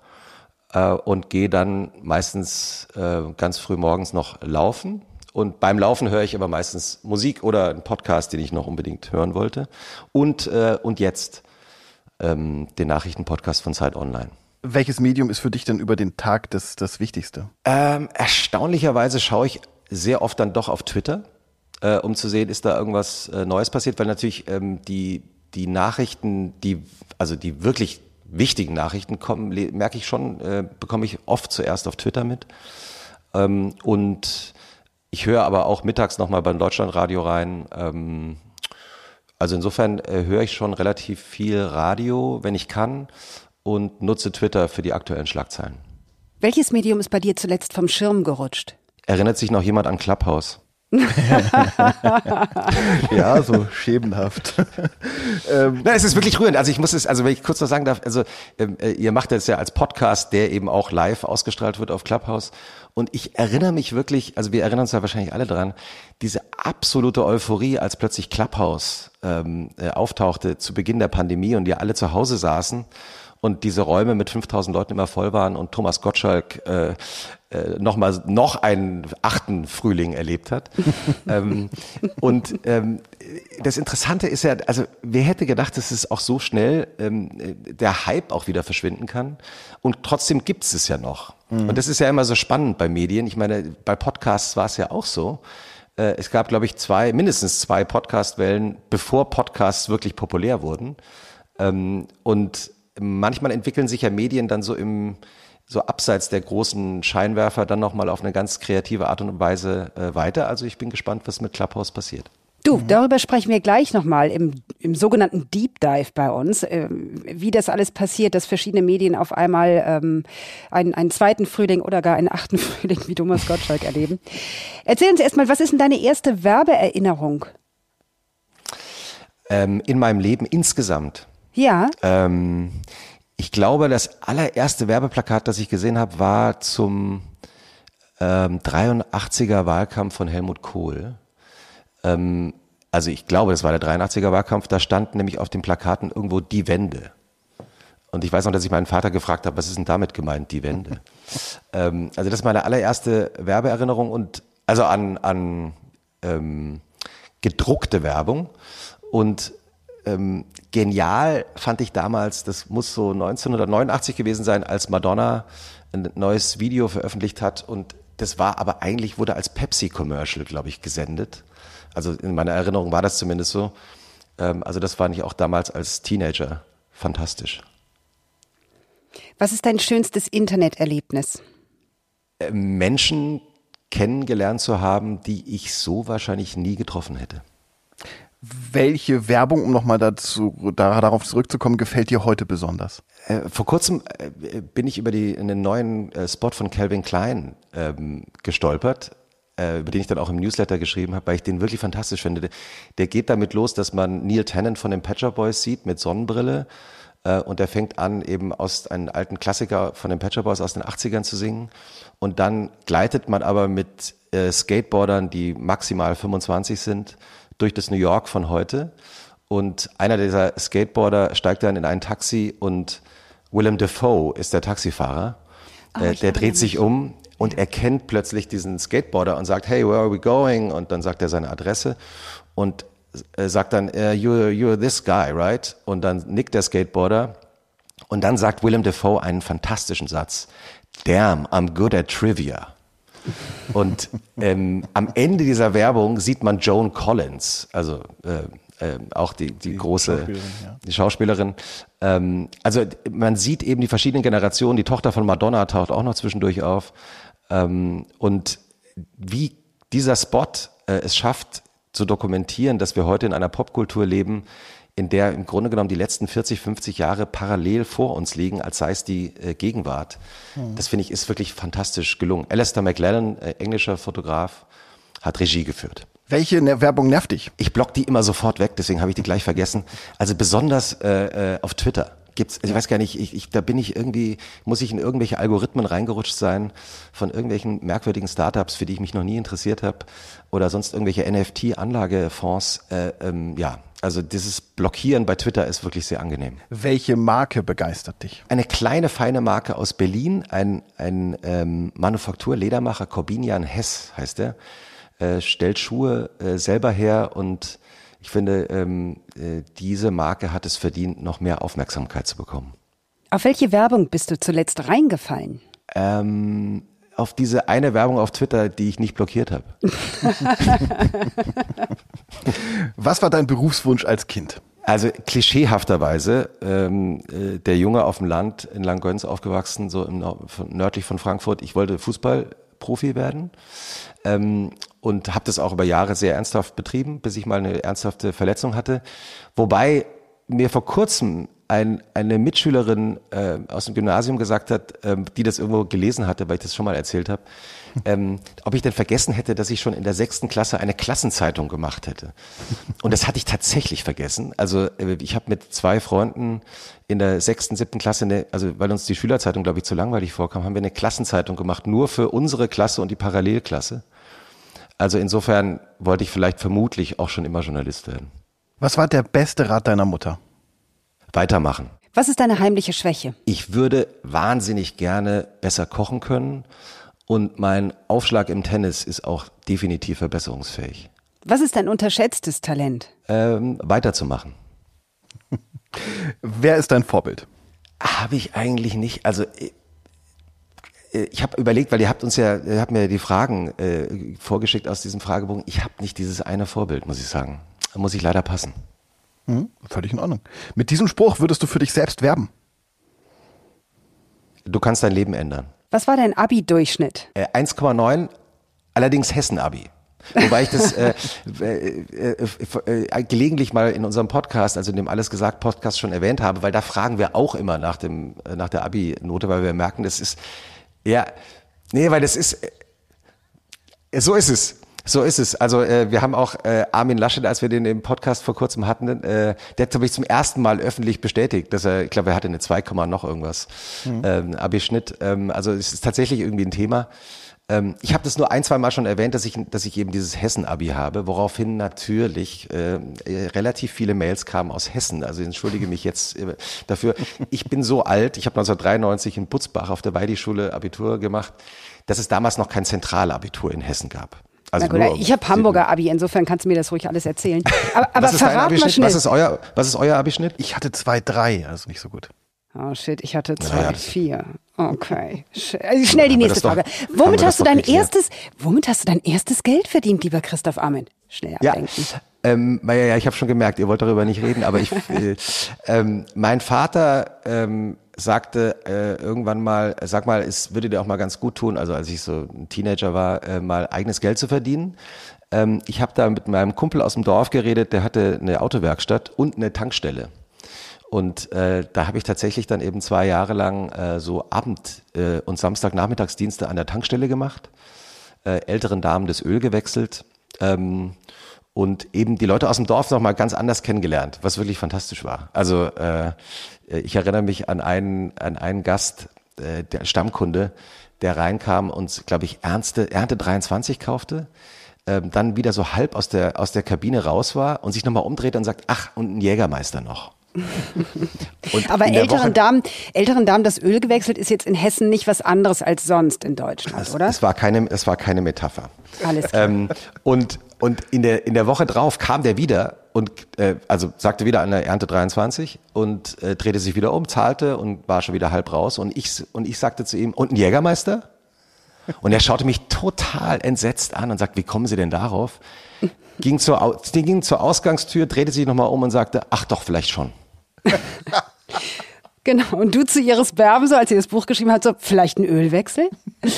äh, und gehe dann meistens äh, ganz früh morgens noch laufen. Und beim Laufen höre ich aber meistens Musik oder einen Podcast, den ich noch unbedingt hören wollte. Und, äh, und jetzt ähm, den Nachrichtenpodcast von Zeit Online. Welches Medium ist für dich denn über den Tag das, das Wichtigste? Ähm, erstaunlicherweise schaue ich sehr oft dann doch auf Twitter, äh, um zu sehen, ist da irgendwas äh, Neues passiert, weil natürlich ähm, die, die Nachrichten, die, also die wirklich wichtigen Nachrichten kommen, merke ich schon, äh, bekomme ich oft zuerst auf Twitter mit. Ähm, und ich höre aber auch mittags nochmal beim Deutschlandradio rein. Ähm, also insofern äh, höre ich schon relativ viel Radio, wenn ich kann, und nutze Twitter für die aktuellen Schlagzeilen. Welches Medium ist bei dir zuletzt vom Schirm gerutscht? Erinnert sich noch jemand an Clubhouse? ja, so schemenhaft. ähm, Na, es ist wirklich rührend. Also ich muss es, also wenn ich kurz noch sagen darf, also ähm, äh, ihr macht das ja als Podcast, der eben auch live ausgestrahlt wird auf Clubhouse. Und ich erinnere mich wirklich, also wir erinnern uns ja wahrscheinlich alle dran, diese absolute Euphorie, als plötzlich Clubhouse ähm, äh, auftauchte zu Beginn der Pandemie und wir alle zu Hause saßen und diese Räume mit 5000 Leuten immer voll waren und Thomas Gottschalk äh, äh, noch mal noch einen achten Frühling erlebt hat. ähm, und ähm, das Interessante ist ja, also wer hätte gedacht, dass es auch so schnell ähm, der Hype auch wieder verschwinden kann und trotzdem gibt es es ja noch. Mhm. Und das ist ja immer so spannend bei Medien. Ich meine, bei Podcasts war es ja auch so. Äh, es gab, glaube ich, zwei, mindestens zwei Podcast-Wellen, bevor Podcasts wirklich populär wurden. Ähm, und manchmal entwickeln sich ja Medien dann so im so abseits der großen Scheinwerfer dann nochmal auf eine ganz kreative Art und Weise äh, weiter. Also ich bin gespannt, was mit Clubhouse passiert. Du, darüber sprechen wir gleich nochmal im, im sogenannten Deep Dive bei uns, äh, wie das alles passiert, dass verschiedene Medien auf einmal ähm, einen, einen zweiten Frühling oder gar einen achten Frühling wie Thomas Gottschalk erleben. Erzähl uns erstmal, was ist denn deine erste Werbeerinnerung? Ähm, in meinem Leben insgesamt. Ja. Ähm, ich glaube, das allererste Werbeplakat, das ich gesehen habe, war zum ähm, 83er Wahlkampf von Helmut Kohl. Ähm, also ich glaube, das war der 83er Wahlkampf, da stand nämlich auf den Plakaten irgendwo die Wende. Und ich weiß noch, dass ich meinen Vater gefragt habe, was ist denn damit gemeint, die Wende? ähm, also das ist meine allererste Werbeerinnerung und also an, an ähm, gedruckte Werbung. Und ähm, genial fand ich damals, das muss so 1989 gewesen sein, als Madonna ein neues Video veröffentlicht hat und das war aber eigentlich, wurde als Pepsi-Commercial, glaube ich, gesendet. Also in meiner Erinnerung war das zumindest so. Ähm, also das fand ich auch damals als Teenager fantastisch. Was ist dein schönstes Interneterlebnis? Äh, Menschen kennengelernt zu haben, die ich so wahrscheinlich nie getroffen hätte. Welche Werbung, um nochmal dazu, da, darauf zurückzukommen, gefällt dir heute besonders? Äh, vor kurzem äh, bin ich über die, einen neuen äh, Spot von Calvin Klein ähm, gestolpert, über den ich dann auch im Newsletter geschrieben habe, weil ich den wirklich fantastisch finde. Der, geht damit los, dass man Neil Tennant von den Patcher Boys sieht mit Sonnenbrille äh, und der fängt an, eben aus einem alten Klassiker von den Patcher Boys aus den 80ern zu singen. Und dann gleitet man aber mit äh, Skateboardern, die maximal 25 sind, durch das New York von heute. Und einer dieser Skateboarder steigt dann in ein Taxi und Willem Dafoe ist der Taxifahrer. Oh, der dreht sich um und erkennt plötzlich diesen Skateboarder und sagt, hey, where are we going? Und dann sagt er seine Adresse und äh, sagt dann, uh, you're, you're this guy, right? Und dann nickt der Skateboarder und dann sagt Willem Dafoe einen fantastischen Satz. Damn, I'm good at trivia. Und ähm, am Ende dieser Werbung sieht man Joan Collins, also äh, äh, auch die, die, die große Schauspielerin, ja. die Schauspielerin. Ähm, also man sieht eben die verschiedenen Generationen. Die Tochter von Madonna taucht auch noch zwischendurch auf. Ähm, und wie dieser Spot äh, es schafft zu dokumentieren, dass wir heute in einer Popkultur leben, in der im Grunde genommen die letzten 40, 50 Jahre parallel vor uns liegen, als sei es die äh, Gegenwart. Mhm. Das finde ich ist wirklich fantastisch gelungen. Alistair McLennan, äh, englischer Fotograf, hat Regie geführt. Welche ne Werbung nervt dich? Ich block die immer sofort weg, deswegen habe ich die gleich vergessen. Also besonders äh, äh, auf Twitter gibt's, ich weiß gar nicht, ich, ich, da bin ich irgendwie, muss ich in irgendwelche Algorithmen reingerutscht sein von irgendwelchen merkwürdigen Startups, für die ich mich noch nie interessiert habe oder sonst irgendwelche NFT-Anlagefonds. Äh, ähm, ja, also dieses Blockieren bei Twitter ist wirklich sehr angenehm. Welche Marke begeistert dich? Eine kleine, feine Marke aus Berlin, ein, ein ähm, Manufaktur-Ledermacher, Corbinian Hess heißt er, äh, stellt Schuhe äh, selber her und ich finde, ähm, äh, diese Marke hat es verdient, noch mehr Aufmerksamkeit zu bekommen. Auf welche Werbung bist du zuletzt reingefallen? Ähm, auf diese eine Werbung auf Twitter, die ich nicht blockiert habe. Was war dein Berufswunsch als Kind? Also klischeehafterweise, ähm, äh, der Junge auf dem Land in Langgöns aufgewachsen, so im, nördlich von Frankfurt. Ich wollte Fußballprofi werden ähm, und habe das auch über Jahre sehr ernsthaft betrieben, bis ich mal eine ernsthafte Verletzung hatte. Wobei mir vor kurzem ein, eine Mitschülerin äh, aus dem Gymnasium gesagt hat, ähm, die das irgendwo gelesen hatte, weil ich das schon mal erzählt habe, ähm, ob ich denn vergessen hätte, dass ich schon in der sechsten Klasse eine Klassenzeitung gemacht hätte. Und das hatte ich tatsächlich vergessen. Also äh, ich habe mit zwei Freunden in der sechsten, siebten Klasse, eine, also weil uns die Schülerzeitung, glaube ich, zu langweilig vorkam, haben wir eine Klassenzeitung gemacht, nur für unsere Klasse und die Parallelklasse. Also insofern wollte ich vielleicht vermutlich auch schon immer Journalist werden. Was war der beste Rat deiner Mutter? Weitermachen. Was ist deine heimliche Schwäche? Ich würde wahnsinnig gerne besser kochen können und mein Aufschlag im Tennis ist auch definitiv verbesserungsfähig. Was ist dein unterschätztes Talent? Ähm, weiterzumachen. Wer ist dein Vorbild? Habe ich eigentlich nicht. Also äh, äh, ich habe überlegt, weil ihr habt uns ja, ihr habt mir die Fragen äh, vorgeschickt aus diesem Fragebogen. Ich habe nicht dieses eine Vorbild, muss ich sagen. Da muss ich leider passen. Hm, völlig in Ordnung. Mit diesem Spruch würdest du für dich selbst werben? Du kannst dein Leben ändern. Was war dein Abi-Durchschnitt? Äh, 1,9, allerdings Hessen-Abi. Wobei ich das äh, äh, äh, äh, gelegentlich mal in unserem Podcast, also in dem Alles gesagt Podcast schon erwähnt habe, weil da fragen wir auch immer nach dem äh, nach der Abi-Note, weil wir merken, das ist ja nee, weil das ist äh, so ist es. So ist es. Also äh, wir haben auch äh, Armin Laschet, als wir den im Podcast vor kurzem hatten, äh, der hat, glaube ich, zum ersten Mal öffentlich bestätigt, dass er, ich glaube, er hatte eine 2, noch irgendwas mhm. ähm, Abi-Schnitt. Ähm, also es ist tatsächlich irgendwie ein Thema. Ähm, ich habe das nur ein, zwei Mal schon erwähnt, dass ich, dass ich eben dieses Hessen-Abi habe, woraufhin natürlich äh, relativ viele Mails kamen aus Hessen. Also ich entschuldige mich jetzt äh, dafür. Ich bin so alt, ich habe 1993 in Butzbach auf der Weidi-Schule Abitur gemacht, dass es damals noch kein Zentralabitur in Hessen gab. Also gut, ich habe Hamburger Abi, insofern kannst du mir das ruhig alles erzählen. Aber, aber was verrat mal schnell. Was ist euer, was ist euer Abischnitt? Ich hatte 2,3, also nicht so gut. Oh shit, ich hatte 2,4. Ja. Okay. Also schnell die nächste Frage. Womit hast du dein erstes, womit hast du dein erstes Geld verdient, lieber Christoph Armin? Schnell ablenken. Ja. Ähm, ja, ja, ich habe schon gemerkt, ihr wollt darüber nicht reden, aber ich, äh, ähm, mein Vater ähm, sagte äh, irgendwann mal, sag mal, es würde dir auch mal ganz gut tun, also als ich so ein Teenager war, äh, mal eigenes Geld zu verdienen. Ähm, ich habe da mit meinem Kumpel aus dem Dorf geredet, der hatte eine Autowerkstatt und eine Tankstelle. Und äh, da habe ich tatsächlich dann eben zwei Jahre lang äh, so Abend- äh, und Samstagnachmittagsdienste an der Tankstelle gemacht, äh, älteren Damen das Öl gewechselt. Ähm, und eben die Leute aus dem Dorf nochmal ganz anders kennengelernt, was wirklich fantastisch war. Also äh, ich erinnere mich an einen, an einen Gast, äh, der Stammkunde, der reinkam und, glaube ich, Ernste, Ernte 23 kaufte, ähm, dann wieder so halb aus der, aus der Kabine raus war und sich nochmal umdrehte und sagt, ach, und ein Jägermeister noch. Aber älteren Damen, älteren Damen das Öl gewechselt ist jetzt in Hessen nicht was anderes als sonst in Deutschland, es, oder? Es war keine, es war keine Metapher. Alles klar. Ähm, und und in der in der Woche drauf kam der wieder und äh, also sagte wieder an der Ernte 23 und äh, drehte sich wieder um, zahlte und war schon wieder halb raus und ich und ich sagte zu ihm und ein Jägermeister? Und er schaute mich total entsetzt an und sagt, wie kommen Sie denn darauf? Ging zur, ging zur Ausgangstür, drehte sich nochmal um und sagte, ach doch, vielleicht schon. genau. Und du zu Iris Berben, so als sie das Buch geschrieben hat, so, vielleicht ein Ölwechsel?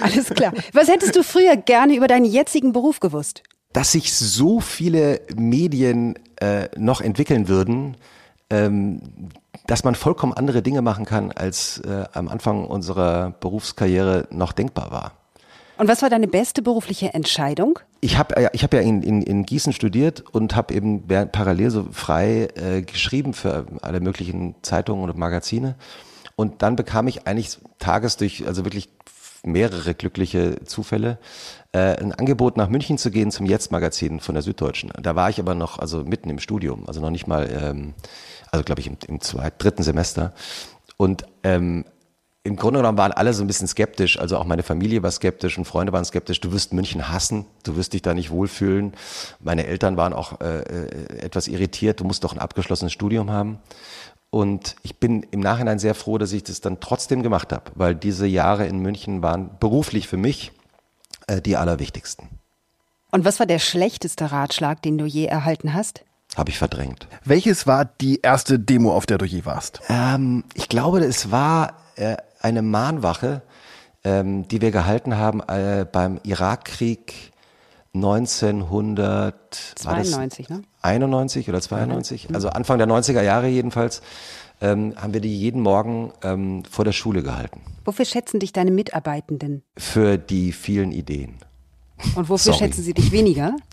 Alles klar. Was hättest du früher gerne über deinen jetzigen Beruf gewusst? Dass sich so viele Medien äh, noch entwickeln würden, ähm, dass man vollkommen andere Dinge machen kann, als äh, am Anfang unserer Berufskarriere noch denkbar war. Und was war deine beste berufliche Entscheidung? Ich habe äh, ich hab ja in, in, in Gießen studiert und habe eben parallel so frei äh, geschrieben für alle möglichen Zeitungen und Magazine. Und dann bekam ich eigentlich tages durch, also wirklich mehrere glückliche Zufälle, äh, ein Angebot nach München zu gehen zum Jetzt-Magazin von der Süddeutschen. Da war ich aber noch, also mitten im Studium, also noch nicht mal, ähm, also glaube ich im, im zweiten, dritten Semester. Und ähm, im Grunde genommen waren alle so ein bisschen skeptisch. Also auch meine Familie war skeptisch und Freunde waren skeptisch. Du wirst München hassen, du wirst dich da nicht wohlfühlen. Meine Eltern waren auch äh, äh, etwas irritiert. Du musst doch ein abgeschlossenes Studium haben. Und ich bin im Nachhinein sehr froh, dass ich das dann trotzdem gemacht habe, weil diese Jahre in München waren beruflich für mich äh, die allerwichtigsten. Und was war der schlechteste Ratschlag, den du je erhalten hast? Habe ich verdrängt. Welches war die erste Demo, auf der du je warst? Ähm, ich glaube, es war äh, eine Mahnwache, ähm, die wir gehalten haben äh, beim Irakkrieg 1992, ne? 91 oder 92, also Anfang der 90er Jahre jedenfalls, ähm, haben wir die jeden Morgen ähm, vor der Schule gehalten. Wofür schätzen dich deine Mitarbeitenden? Für die vielen Ideen. Und wofür Sorry. schätzen sie dich weniger?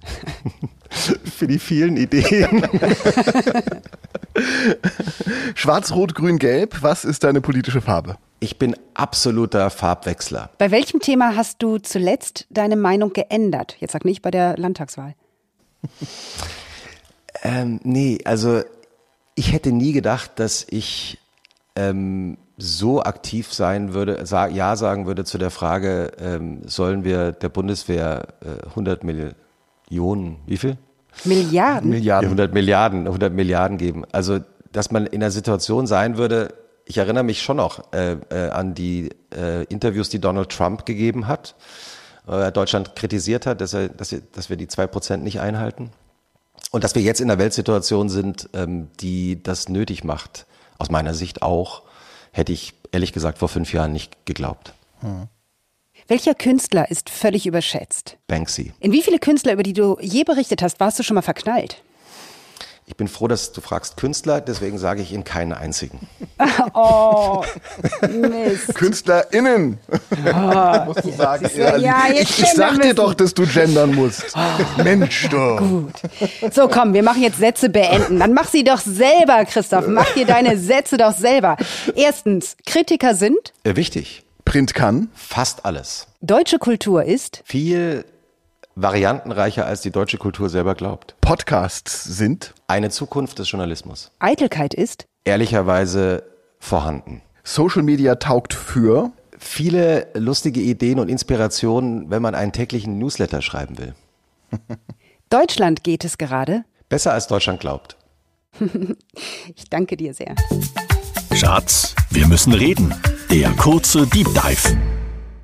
Für die vielen Ideen. Schwarz, Rot, Grün, Gelb. Was ist deine politische Farbe? Ich bin absoluter Farbwechsler. Bei welchem Thema hast du zuletzt deine Meinung geändert? Jetzt sag nicht bei der Landtagswahl. Ähm, nee, also ich hätte nie gedacht, dass ich ähm, so aktiv sein würde, sag, ja sagen würde zu der Frage, ähm, sollen wir der Bundeswehr äh, 100 Millionen, wie viel? Milliarden? Milliarden. 100 Milliarden, 100 Milliarden geben. Also, dass man in der Situation sein würde, ich erinnere mich schon noch äh, äh, an die äh, Interviews, die Donald Trump gegeben hat, äh, Deutschland kritisiert hat, dass, er, dass, wir, dass wir die zwei Prozent nicht einhalten. Und dass wir jetzt in einer Weltsituation sind, ähm, die das nötig macht, aus meiner Sicht auch, hätte ich ehrlich gesagt vor fünf Jahren nicht geglaubt. Welcher Künstler ist völlig überschätzt? Banksy. In wie viele Künstler, über die du je berichtet hast, warst du schon mal verknallt? Ich bin froh, dass du fragst Künstler, deswegen sage ich in keinen einzigen. Oh, Mist. KünstlerInnen. Musst du sagen. ja- ja, jetzt ich ich sag dir doch, dass du gendern musst. Mensch, du. Gut. So, komm, wir machen jetzt Sätze beenden. Dann mach sie doch selber, Christoph. Mach dir deine Sätze doch selber. Erstens, Kritiker sind, Äh, wichtig, Print kann. fast alles. deutsche Kultur ist, Viel variantenreicher, als die deutsche Kultur selber glaubt. Podcasts sind. Eine Zukunft des Journalismus. Eitelkeit ist, Ehrlicherweise vorhanden. Social Media taugt für. Viele lustige Ideen und Inspirationen, wenn man einen täglichen Newsletter schreiben will. Deutschland geht es gerade. Besser als Deutschland glaubt. Ich danke dir sehr. Schatz, wir müssen reden. Der kurze Deep Dive.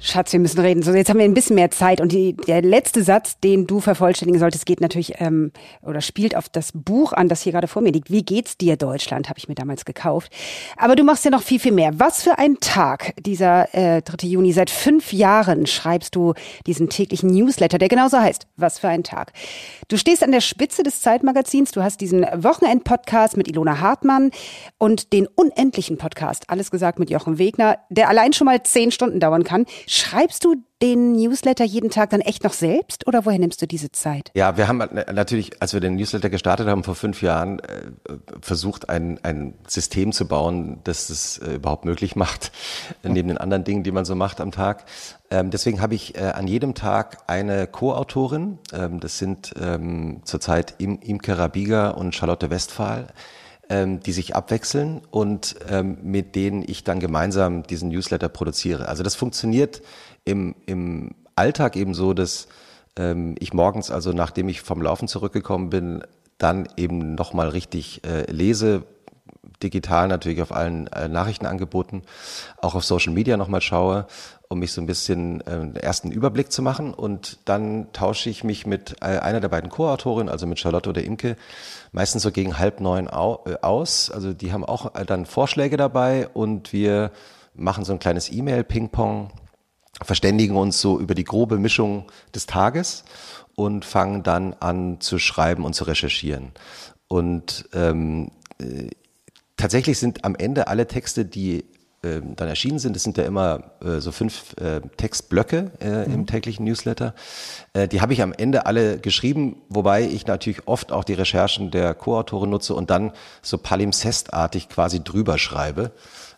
Schatz, wir müssen reden. So, jetzt haben wir ein bisschen mehr Zeit. Und die, der letzte Satz, den du vervollständigen solltest, geht natürlich ähm, oder spielt auf das Buch an, das hier gerade vor mir liegt. Wie geht's dir, Deutschland? Habe ich mir damals gekauft. Aber du machst ja noch viel, viel mehr. Was für ein Tag, dieser äh, 3. Juni. Seit fünf Jahren schreibst du diesen täglichen Newsletter, der genauso heißt. Was für ein Tag. Du stehst an der Spitze des Zeitmagazins. Du hast diesen Wochenend-Podcast mit Ilona Hartmann und den unendlichen Podcast, alles gesagt mit Jochen Wegner, der allein schon mal zehn Stunden dauern kann. Schreibst du den Newsletter jeden Tag dann echt noch selbst oder woher nimmst du diese Zeit? Ja, wir haben natürlich, als wir den Newsletter gestartet haben vor fünf Jahren, äh, versucht, ein, ein System zu bauen, das es äh, überhaupt möglich macht, neben den anderen Dingen, die man so macht am Tag. Ähm, deswegen habe ich äh, an jedem Tag eine Co-Autorin. Ähm, das sind ähm, zurzeit Im Imke Rabiger und Charlotte Westphal ähm, die sich abwechseln und ähm, mit denen ich dann gemeinsam diesen Newsletter produziere. Also das funktioniert im, im Alltag eben so, dass ähm, ich morgens, also nachdem ich vom Laufen zurückgekommen bin, dann eben nochmal richtig äh, lese, digital natürlich auf allen äh, Nachrichtenangeboten, auch auf Social Media nochmal schaue, um mich so ein bisschen äh, ersten Überblick zu machen. Und dann tausche ich mich mit äh, einer der beiden Co-Autorinnen, also mit Charlotte oder Imke, meistens so gegen halb neun au äh, aus. Also die haben auch äh, dann Vorschläge dabei und wir machen so ein kleines E-Mail-Ping-Pong, verständigen uns so über die grobe Mischung des Tages und fangen dann an zu schreiben und zu recherchieren. Und ähm, äh, tatsächlich sind am Ende alle Texte, die ähm, dann erschienen sind, das sind ja immer äh, so fünf äh, Textblöcke äh, im täglichen Newsletter, äh, die habe ich am Ende alle geschrieben, wobei ich natürlich oft auch die Recherchen der Co-Autoren nutze und dann so palimpsestartig quasi drüber schreibe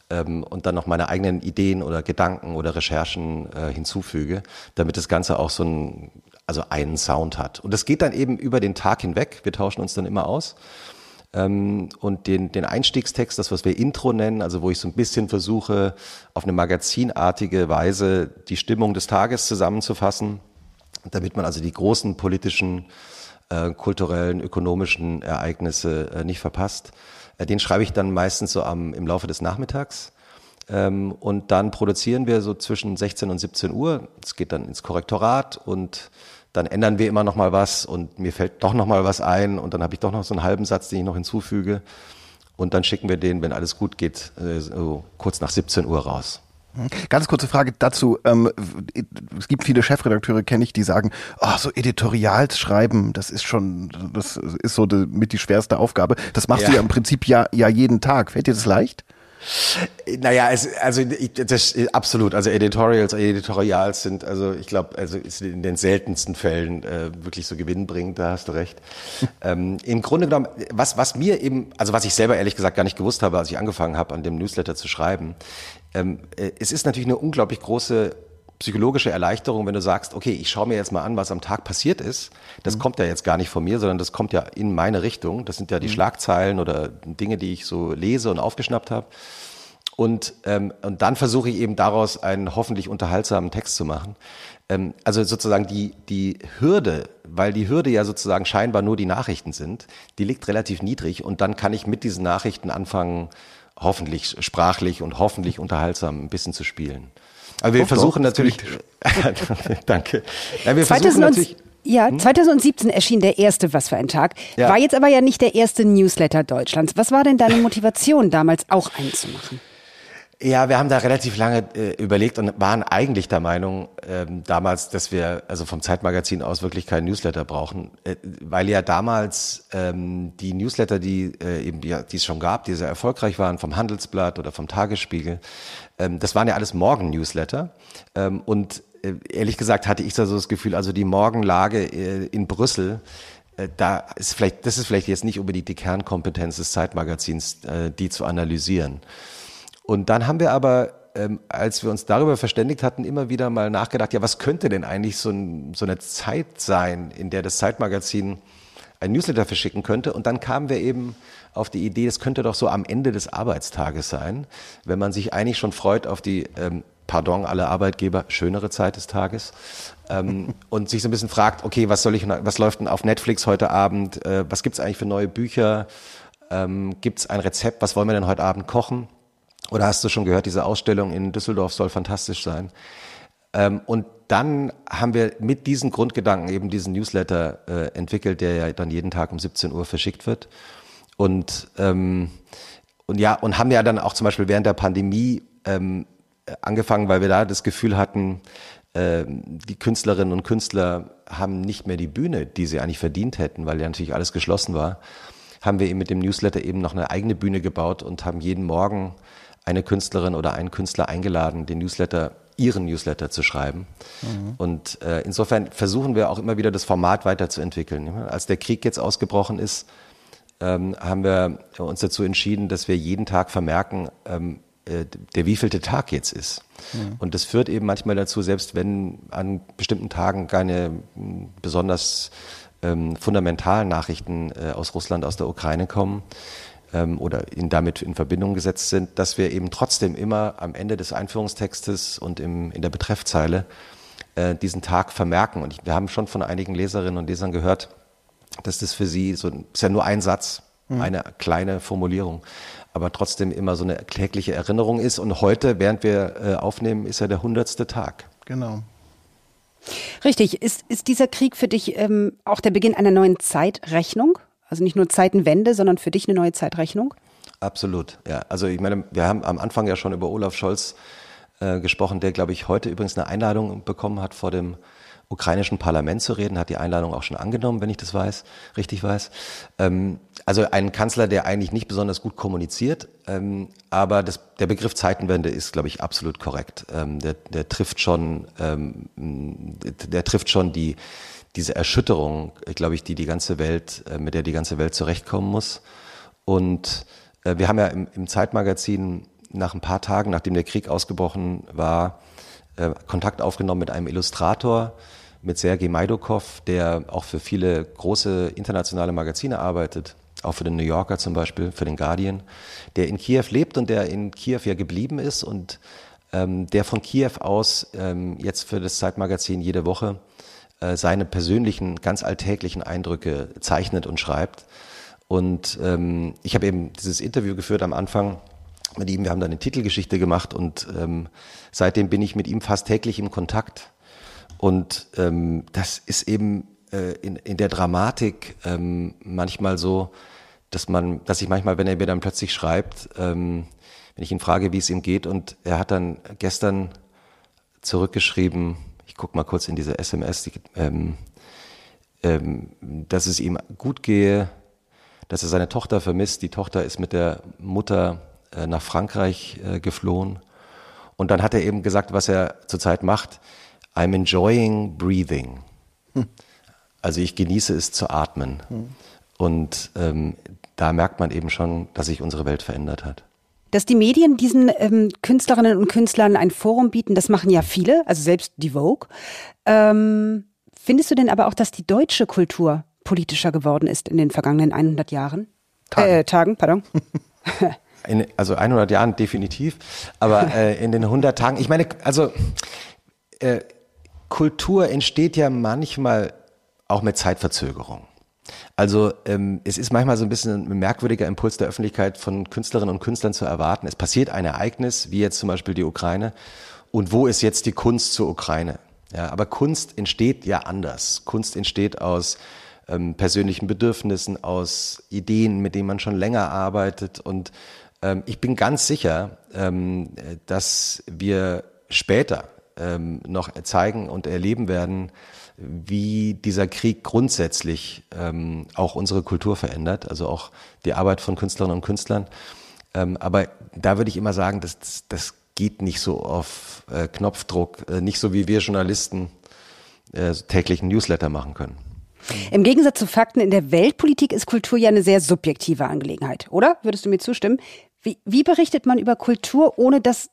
ähm, und dann noch meine eigenen Ideen oder Gedanken oder Recherchen äh, hinzufüge, damit das Ganze auch so ein, also einen Sound hat. Und das geht dann eben über den Tag hinweg. Wir tauschen uns dann immer aus. Ähm, und den, den Einstiegstext, das, was wir Intro nennen, also wo ich so ein bisschen versuche, auf eine magazinartige Weise die Stimmung des Tages zusammenzufassen, damit man also die großen politischen, äh, kulturellen, ökonomischen Ereignisse äh, nicht verpasst. Äh, den schreibe ich dann meistens so am, im Laufe des Nachmittags. Ähm, und dann produzieren wir so zwischen 16 und 17 Uhr. Es geht dann ins Korrektorat und dann ändern wir immer noch mal was und mir fällt doch noch mal was ein und dann habe ich doch noch so einen halben Satz, den ich noch hinzufüge und dann schicken wir den, wenn alles gut geht, äh, so kurz nach 17 Uhr raus. Mhm. Ganz kurze Frage dazu. Ähm, es gibt viele Chefredakteure, kenne ich, die sagen, oh, so Editorialschreiben, das ist schon, das ist so die, mit die schwerste Aufgabe. Das machst ja. du ja im Prinzip ja, ja jeden Tag. Fällt dir das leicht? Naja, es, also ich, das absolut. Also Editorials, Editorials sind, also ich glaube, also ist in den seltensten Fällen äh, wirklich so gewinnbringend. Da hast du recht. ähm, Im Grunde genommen, was was mir eben, also was ich selber ehrlich gesagt gar nicht gewusst habe, als ich angefangen habe, an dem Newsletter zu schreiben, ähm, äh, es ist natürlich eine unglaublich große psychologische Erleichterung, wenn du sagst, okay, ich schaue mir jetzt mal an, was am Tag passiert ist. Das mhm. kommt ja jetzt gar nicht von mir, sondern das kommt ja in meine Richtung. Das sind ja die mhm. Schlagzeilen oder Dinge, die ich so lese und aufgeschnappt habe. Und, ähm, und dann versuche ich eben daraus einen hoffentlich unterhaltsamen Text zu machen. Ähm, also sozusagen die, die Hürde, weil die Hürde ja sozusagen scheinbar nur die Nachrichten sind, die liegt relativ niedrig und dann kann ich mit diesen Nachrichten anfangen, hoffentlich sprachlich und hoffentlich unterhaltsam ein bisschen zu spielen. Aber wir Doch, versuchen natürlich. danke. Ja, wir versuchen natürlich. Ja, 2017 hm? erschien der erste Was für ein Tag. Ja. War jetzt aber ja nicht der erste Newsletter Deutschlands. Was war denn deine Motivation, damals auch einen zu machen? Ja, wir haben da relativ lange äh, überlegt und waren eigentlich der Meinung ähm, damals, dass wir also vom Zeitmagazin aus wirklich keinen Newsletter brauchen, äh, weil ja damals ähm, die Newsletter, die äh, eben die, die es schon gab, die sehr erfolgreich waren, vom Handelsblatt oder vom Tagesspiegel, das waren ja alles Morgen-Newsletter ähm, und äh, ehrlich gesagt hatte ich da so das Gefühl, also die Morgenlage äh, in Brüssel, äh, da ist vielleicht, das ist vielleicht jetzt nicht unbedingt die Kernkompetenz des Zeitmagazins, die zu analysieren. Und dann haben wir aber, ähm, als wir uns darüber verständigt hatten, immer wieder mal nachgedacht, ja, was könnte denn eigentlich so, ein, so eine Zeit sein, in der das Zeitmagazin ein Newsletter verschicken könnte. Und dann kamen wir eben auf die Idee, es könnte doch so am Ende des Arbeitstages sein, wenn man sich eigentlich schon freut auf die, ähm, pardon, alle Arbeitgeber, schönere Zeit des Tages ähm, und sich so ein bisschen fragt, okay, was soll ich, was läuft denn auf Netflix heute Abend? Äh, was gibt's eigentlich für neue Bücher? Ähm, gibt's ein Rezept? Was wollen wir denn heute Abend kochen? Oder hast du schon gehört, diese Ausstellung in Düsseldorf soll fantastisch sein. Ähm, und dann haben wir mit diesen Grundgedanken eben diesen Newsletter äh, entwickelt, der ja dann jeden Tag um 17 Uhr verschickt wird. Und, ähm, und ja, und haben ja dann auch zum Beispiel während der Pandemie ähm, angefangen, weil wir da das Gefühl hatten, äh, die Künstlerinnen und Künstler haben nicht mehr die Bühne, die sie eigentlich verdient hätten, weil ja natürlich alles geschlossen war, haben wir eben mit dem Newsletter eben noch eine eigene Bühne gebaut und haben jeden Morgen eine Künstlerin oder einen Künstler eingeladen, den Newsletter, ihren Newsletter zu schreiben. Mhm. Und äh, insofern versuchen wir auch immer wieder das Format weiterzuentwickeln. Als der Krieg jetzt ausgebrochen ist, ähm, haben wir uns dazu entschieden, dass wir jeden Tag vermerken, ähm, äh, der wievielte Tag jetzt ist. Mhm. Und das führt eben manchmal dazu, selbst wenn an bestimmten Tagen keine besonders ähm, fundamentalen Nachrichten äh, aus Russland, aus der Ukraine kommen, ähm, oder in, damit in Verbindung gesetzt sind, dass wir eben trotzdem immer am Ende des Einführungstextes und im, in der Betreffzeile äh, diesen Tag vermerken. Und ich, wir haben schon von einigen Leserinnen und Lesern gehört, dass das für sie so ist ja nur ein Satz, mhm. eine kleine Formulierung, aber trotzdem immer so eine tägliche Erinnerung ist. Und heute, während wir äh, aufnehmen, ist ja der hundertste Tag. Genau. Richtig. Ist, ist dieser Krieg für dich ähm, auch der Beginn einer neuen Zeitrechnung? Also nicht nur Zeitenwende, sondern für dich eine neue Zeitrechnung? Absolut, ja. Also ich meine, wir haben am Anfang ja schon über Olaf Scholz äh, gesprochen, der, glaube ich, heute übrigens eine Einladung bekommen hat, vor dem ukrainischen Parlament zu reden, hat die Einladung auch schon angenommen, wenn ich das weiß, richtig weiß. Ähm, also ein Kanzler, der eigentlich nicht besonders gut kommuniziert, ähm, aber das, der Begriff Zeitenwende ist, glaube ich, absolut korrekt. Ähm, der, der trifft schon, ähm, der trifft schon die diese Erschütterung, glaube ich, die die ganze Welt, äh, mit der die ganze Welt zurechtkommen muss. Und äh, wir haben ja im, im Zeitmagazin nach ein paar Tagen, nachdem der Krieg ausgebrochen war, äh, Kontakt aufgenommen mit einem Illustrator, mit Sergei Maidokov, der auch für viele große internationale Magazine arbeitet, auch für den New Yorker zum Beispiel, für den Guardian, der in Kiew lebt und der in Kiew ja geblieben ist und ähm, der von Kiew aus ähm, jetzt für das Zeitmagazin jede Woche äh, seine persönlichen, ganz alltäglichen Eindrücke zeichnet und schreibt. Und ähm, ich habe eben dieses Interview geführt am Anfang mit ihm. Wir haben da eine Titelgeschichte gemacht und ähm, seitdem bin ich mit ihm fast täglich im Kontakt. Und ähm, das ist eben äh, in, in der Dramatik ähm, manchmal so, dass man, dass ich manchmal, wenn er mir dann plötzlich schreibt, ähm, wenn ich ihn frage, wie es ihm geht, und er hat dann gestern zurückgeschrieben, ich gucke mal kurz in diese SMS, die, ähm, ähm, dass es ihm gut gehe, dass er seine Tochter vermisst. Die Tochter ist mit der Mutter äh, nach Frankreich äh, geflohen. Und dann hat er eben gesagt, was er zurzeit macht. I'm enjoying breathing. Hm. Also ich genieße es zu atmen. Hm. Und ähm, da merkt man eben schon, dass sich unsere Welt verändert hat. Dass die Medien diesen ähm, Künstlerinnen und Künstlern ein Forum bieten, das machen ja viele, also selbst die Vogue. Ähm, findest du denn aber auch, dass die deutsche Kultur politischer geworden ist in den vergangenen 100 Jahren? Tagen, äh, Tagen pardon. In, also 100 Jahren definitiv, aber äh, in den 100 Tagen, ich meine, also äh, Kultur entsteht ja manchmal auch mit Zeitverzögerung. Also ähm, es ist manchmal so ein bisschen ein merkwürdiger Impuls der Öffentlichkeit von Künstlerinnen und Künstlern zu erwarten. Es passiert ein Ereignis, wie jetzt zum Beispiel die Ukraine, und wo ist jetzt die Kunst zur Ukraine? Ja, aber Kunst entsteht ja anders. Kunst entsteht aus ähm, persönlichen Bedürfnissen, aus Ideen, mit denen man schon länger arbeitet. Und ähm, ich bin ganz sicher, ähm, dass wir später ähm, noch zeigen und erleben werden, wie dieser Krieg grundsätzlich ähm, auch unsere Kultur verändert, also auch die Arbeit von Künstlerinnen und Künstlern. Ähm, aber da würde ich immer sagen, das, das geht nicht so auf äh, Knopfdruck, äh, nicht so wie wir Journalisten äh, täglichen Newsletter machen können. Im Gegensatz zu Fakten in der Weltpolitik ist Kultur ja eine sehr subjektive Angelegenheit, oder? Würdest du mir zustimmen? Wie, wie berichtet man über Kultur, ohne dass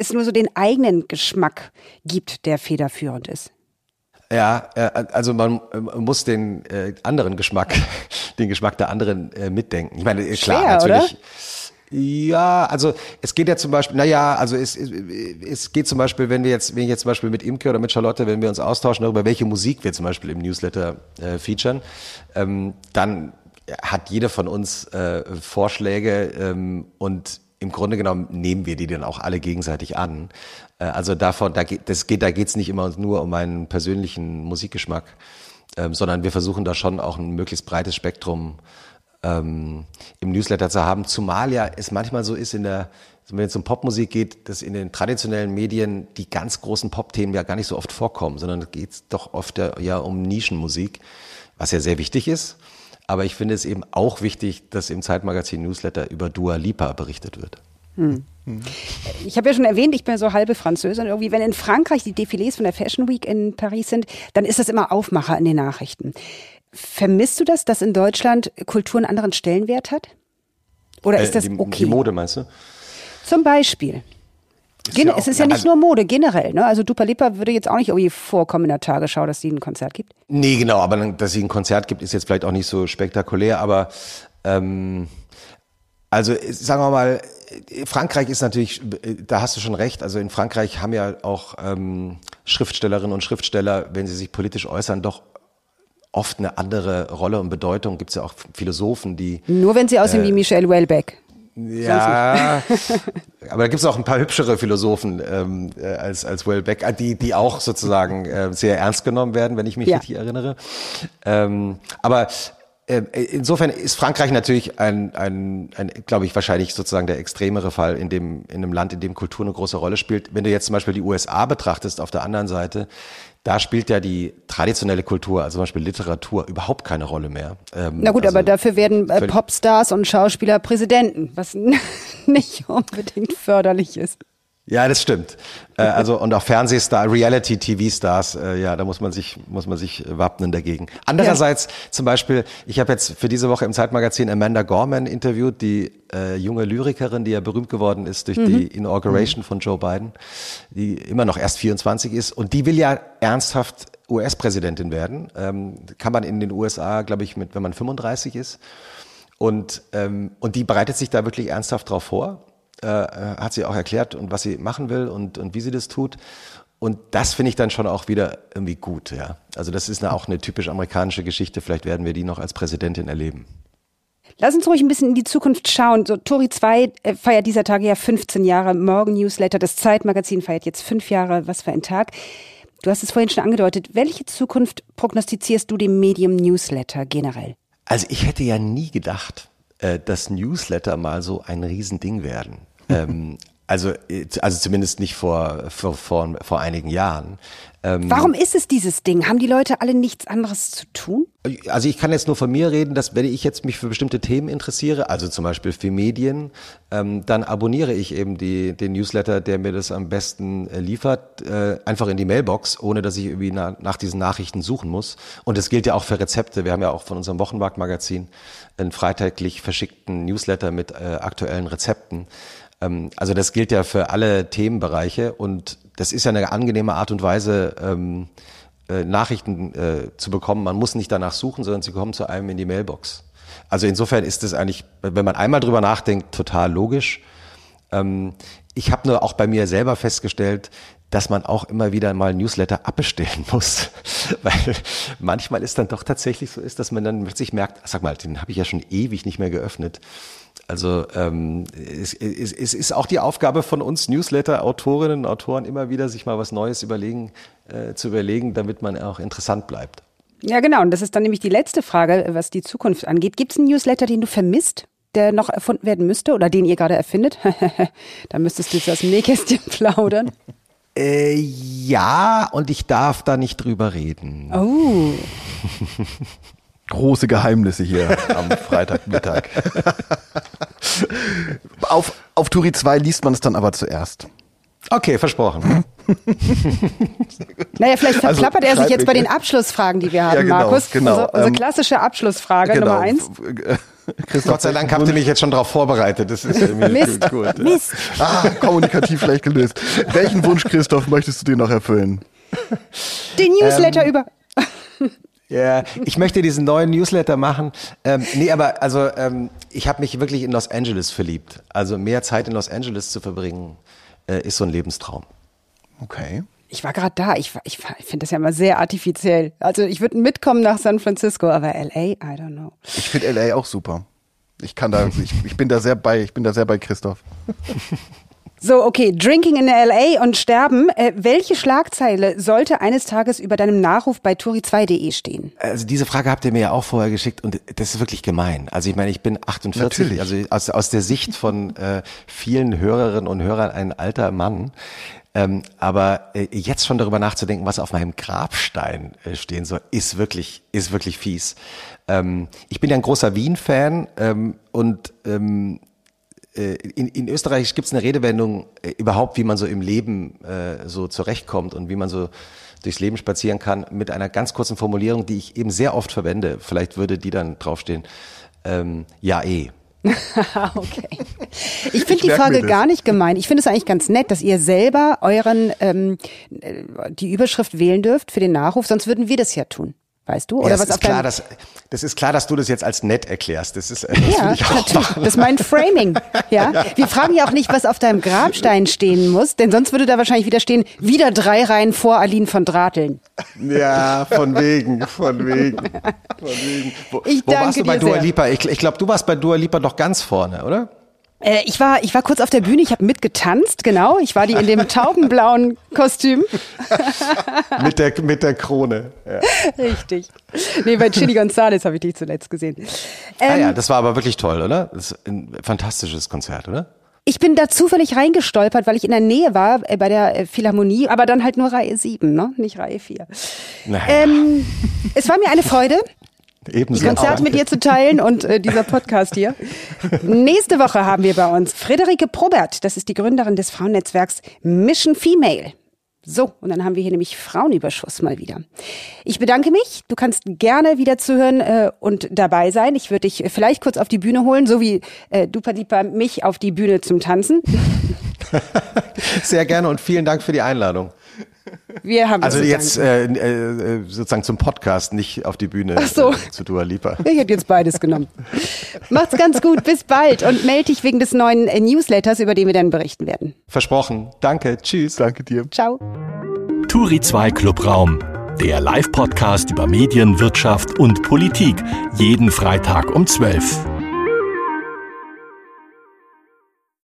es nur so den eigenen Geschmack gibt, der federführend ist? Ja, äh, also man muss den äh, anderen Geschmack, den Geschmack der anderen äh, mitdenken. Ich meine, klar, Schwer, natürlich. Oder? Ja, also es geht ja zum Beispiel, naja, also es, es, es geht zum Beispiel, wenn wir jetzt, wenn ich jetzt zum Beispiel mit Imke oder mit Charlotte, wenn wir uns austauschen darüber, welche Musik wir zum Beispiel im Newsletter äh, featuren, ähm, dann hat jeder von uns äh, Vorschläge ähm, und im Grunde genommen nehmen wir die dann auch alle gegenseitig an. Äh, also davon, da geht, das geht, da geht's nicht immer nur um meinen persönlichen Musikgeschmack, ähm, sondern wir versuchen da schon auch ein möglichst breites Spektrum ähm, im Newsletter zu haben. Zumal ja es manchmal so ist in der, wenn es um Popmusik geht, dass in den traditionellen Medien die ganz großen Pop-Themen ja gar nicht so oft vorkommen, sondern es geht doch oft ja um Nischenmusik, was ja sehr wichtig ist. Aber ich finde es eben auch wichtig, dass im Zeitmagazin Newsletter über Dua Lipa berichtet wird. Hm. Ich habe ja schon erwähnt, ich bin so halbe Französin. Irgendwie, wenn in Frankreich die Defilés von der Fashion Week in Paris sind, dann ist das immer Aufmacher in den Nachrichten. Vermisst du das, dass in Deutschland Kultur einen anderen Stellenwert hat? Oder ist das äh, die, okay? Die Mode meinst du? Zum Beispiel. Gen ja es ist ja nicht nur Mode, generell. Ne? Also Dupa Lipa würde jetzt auch nicht irgendwie vorkommen in der Tagesschau, dass sie ein Konzert gibt. Nee, genau, aber dass sie ein Konzert gibt, ist jetzt vielleicht auch nicht so spektakulär, aber ähm, also sagen wir mal, Frankreich ist natürlich, da hast du schon recht, also in Frankreich haben ja auch ähm, Schriftstellerinnen und Schriftsteller, wenn sie sich politisch äußern, doch oft eine andere Rolle und Bedeutung. Gibt es ja auch Philosophen, die. Nur wenn sie aussehen äh, wie Michel Houellebecq. Ja, aber da gibt es auch ein paar hübschere Philosophen ähm, äh, als, als Wellbeck, äh, die, die auch sozusagen äh, sehr ernst genommen werden, wenn ich mich ja. richtig erinnere. Ähm, aber insofern ist Frankreich natürlich ein, ein, ein glaube ich, wahrscheinlich sozusagen der extremere Fall in dem in einem Land, in dem Kultur eine große Rolle spielt. Wenn du jetzt zum Beispiel die USA betrachtest, auf der anderen Seite, da spielt ja die traditionelle Kultur, also zum Beispiel Literatur, überhaupt keine Rolle mehr. Ähm, Na gut, also aber dafür werden äh, Popstars und Schauspieler Präsidenten, was nicht unbedingt förderlich ist. Ja, das stimmt. Äh, also und auch Fernsehstar, Reality-TV-Stars, äh, ja, da muss man sich muss man sich wappnen dagegen. Andererseits ja. zum Beispiel, ich habe jetzt für diese Woche im Zeitmagazin Amanda Gorman interviewt, die äh, junge Lyrikerin, die ja berühmt geworden ist durch mhm. die Inauguration mhm. von Joe Biden, die immer noch erst 24 ist und die will ja ernsthaft US-Präsidentin werden. Ähm, kann man in den USA, glaube ich, mit wenn man 35 ist. Und, ähm, und die bereitet sich da wirklich ernsthaft drauf vor, äh, hat sie auch erklärt und was sie machen will und, und wie sie das tut. Und das finde ich dann schon auch wieder irgendwie gut, ja. Also das ist eine, auch eine typisch amerikanische Geschichte. Vielleicht werden wir die noch als Präsidentin erleben. Lass uns ruhig ein bisschen in die Zukunft schauen. So, Tori 2 äh, feiert dieser Tage ja 15 Jahre. Morgen Newsletter, das Zeitmagazin feiert jetzt fünf Jahre. Was für ein Tag. Du hast es vorhin schon angedeutet. Welche Zukunft prognostizierst du dem Medium Newsletter generell? Also ich hätte ja nie gedacht, äh, dass Newsletter mal so ein Riesending werden. Ähm, also, äh, also zumindest nicht vor, vor, vor, vor einigen Jahren. Ähm, Warum ist es dieses Ding? Haben die Leute alle nichts anderes zu tun? Also ich kann jetzt nur von mir reden, dass wenn ich jetzt mich für bestimmte Themen interessiere, also zum Beispiel für Medien, ähm, dann abonniere ich eben die, den Newsletter, der mir das am besten äh, liefert, äh, einfach in die Mailbox, ohne dass ich irgendwie na, nach diesen Nachrichten suchen muss. Und das gilt ja auch für Rezepte. Wir haben ja auch von unserem Wochenmarktmagazin einen freitaglich verschickten Newsletter mit äh, aktuellen Rezepten. Ähm, also das gilt ja für alle Themenbereiche und das ist ja eine angenehme Art und Weise, ähm, äh, Nachrichten äh, zu bekommen. Man muss nicht danach suchen, sondern sie kommen zu einem in die Mailbox. Also insofern ist es eigentlich, wenn man einmal drüber nachdenkt, total logisch. Ähm, ich habe nur auch bei mir selber festgestellt, dass man auch immer wieder mal Newsletter abbestellen muss, weil manchmal ist dann doch tatsächlich so ist, dass man dann plötzlich merkt, sag mal, den habe ich ja schon ewig nicht mehr geöffnet. Also ähm, es, es, es ist auch die Aufgabe von uns Newsletter-Autorinnen und Autoren immer wieder, sich mal was Neues überlegen, äh, zu überlegen, damit man auch interessant bleibt. Ja, genau. Und das ist dann nämlich die letzte Frage, was die Zukunft angeht. Gibt es einen Newsletter, den du vermisst, der noch erfunden werden müsste oder den ihr gerade erfindet? da müsstest du jetzt aus dem Nähkästchen plaudern. Äh, ja, und ich darf da nicht drüber reden. Oh. Große Geheimnisse hier am Freitagmittag. auf, auf Turi 2 liest man es dann aber zuerst. Okay, versprochen. naja, vielleicht verklappert also, er sich jetzt bei den Abschlussfragen, die wir haben, ja, genau, Markus. Genau. Unsere, unsere ähm, klassische Abschlussfrage genau. Nummer eins. Gott sei Dank habt ihr mich jetzt schon darauf vorbereitet. Das ist irgendwie Mist. gut. Mist. Ah, kommunikativ leicht gelöst. Welchen Wunsch, Christoph, möchtest du dir noch erfüllen? Den Newsletter ähm, über. Ja, ich möchte diesen neuen Newsletter machen. Ähm, nee, aber also ähm, ich habe mich wirklich in Los Angeles verliebt. Also mehr Zeit in Los Angeles zu verbringen, äh, ist so ein Lebenstraum. Okay. Ich war gerade da. Ich, ich, ich finde das ja immer sehr artifiziell. Also ich würde mitkommen nach San Francisco, aber LA, I don't know. Ich finde LA auch super. Ich kann da, ich, ich bin da sehr bei, ich bin da sehr bei Christoph. So, okay, Drinking in LA und Sterben. Äh, welche Schlagzeile sollte eines Tages über deinem Nachruf bei turi2.de stehen? Also diese Frage habt ihr mir ja auch vorher geschickt und das ist wirklich gemein. Also ich meine, ich bin 48, Natürlich. also aus, aus der Sicht von äh, vielen Hörerinnen und Hörern ein alter Mann. Ähm, aber äh, jetzt schon darüber nachzudenken, was auf meinem Grabstein äh, stehen soll, ist wirklich, ist wirklich fies. Ähm, ich bin ja ein großer Wien-Fan ähm, und ähm, äh, in, in Österreich gibt es eine Redewendung äh, überhaupt, wie man so im Leben äh, so zurechtkommt und wie man so durchs Leben spazieren kann, mit einer ganz kurzen Formulierung, die ich eben sehr oft verwende. Vielleicht würde die dann draufstehen. Ähm, ja, eh. okay. Ich finde die Frage gar nicht gemein. Ich finde es eigentlich ganz nett, dass ihr selber euren ähm, äh, die Überschrift wählen dürft für den Nachruf, sonst würden wir das ja tun. Weißt du? Oder ja, was ist klar, dass, das ist klar, dass du das jetzt als nett erklärst. Das ist, das ja, das ist mein Framing. Ja? Wir fragen ja auch nicht, was auf deinem Grabstein stehen muss, denn sonst würde da wahrscheinlich wieder stehen, wieder drei Reihen vor Aline von Drateln. Ja, von wegen, von wegen, von wegen. Wo, ich wo warst du bei Dua Lipa? Ich, ich glaube, du warst bei Dua Lipa doch ganz vorne, oder? Äh, ich war, ich war kurz auf der Bühne, ich habe mitgetanzt, genau. Ich war die in dem taubenblauen Kostüm. mit, der, mit der Krone. Ja. Richtig. Nee, bei Chili Gonzales habe ich dich zuletzt gesehen. Ähm, ah ja, ähm, das war aber wirklich toll, oder? Das ist ein fantastisches Konzert, oder? Ich bin da zufällig reingestolpert, weil ich in der Nähe war äh, bei der äh, Philharmonie, aber dann halt nur Reihe 7, ne? nicht Reihe 4. Naja. Ähm, es war mir eine Freude. Ebenso. Die Konzerte mit dir zu teilen und äh, dieser Podcast hier. Nächste Woche haben wir bei uns Friederike Probert. Das ist die Gründerin des Frauennetzwerks Mission Female. So, und dann haben wir hier nämlich Frauenüberschuss mal wieder. Ich bedanke mich. Du kannst gerne wieder zuhören äh, und dabei sein. Ich würde dich vielleicht kurz auf die Bühne holen, so wie äh, du, Padipa, mich auf die Bühne zum Tanzen. Sehr gerne und vielen Dank für die Einladung. Wir haben Also jetzt danken. äh, äh, sozusagen zum Podcast, nicht auf die Bühne Ach so. äh, zu Dua Lipa. Ich hätte jetzt beides genommen. Macht's ganz gut, bis bald und melde dich wegen des neuen äh, Newsletters, über den wir dann berichten werden. Versprochen. Danke. Tschüss. Danke dir. Ciao. Turi 2 Clubraum, der Live-Podcast über Medien, Wirtschaft und Politik. Jeden Freitag um 12.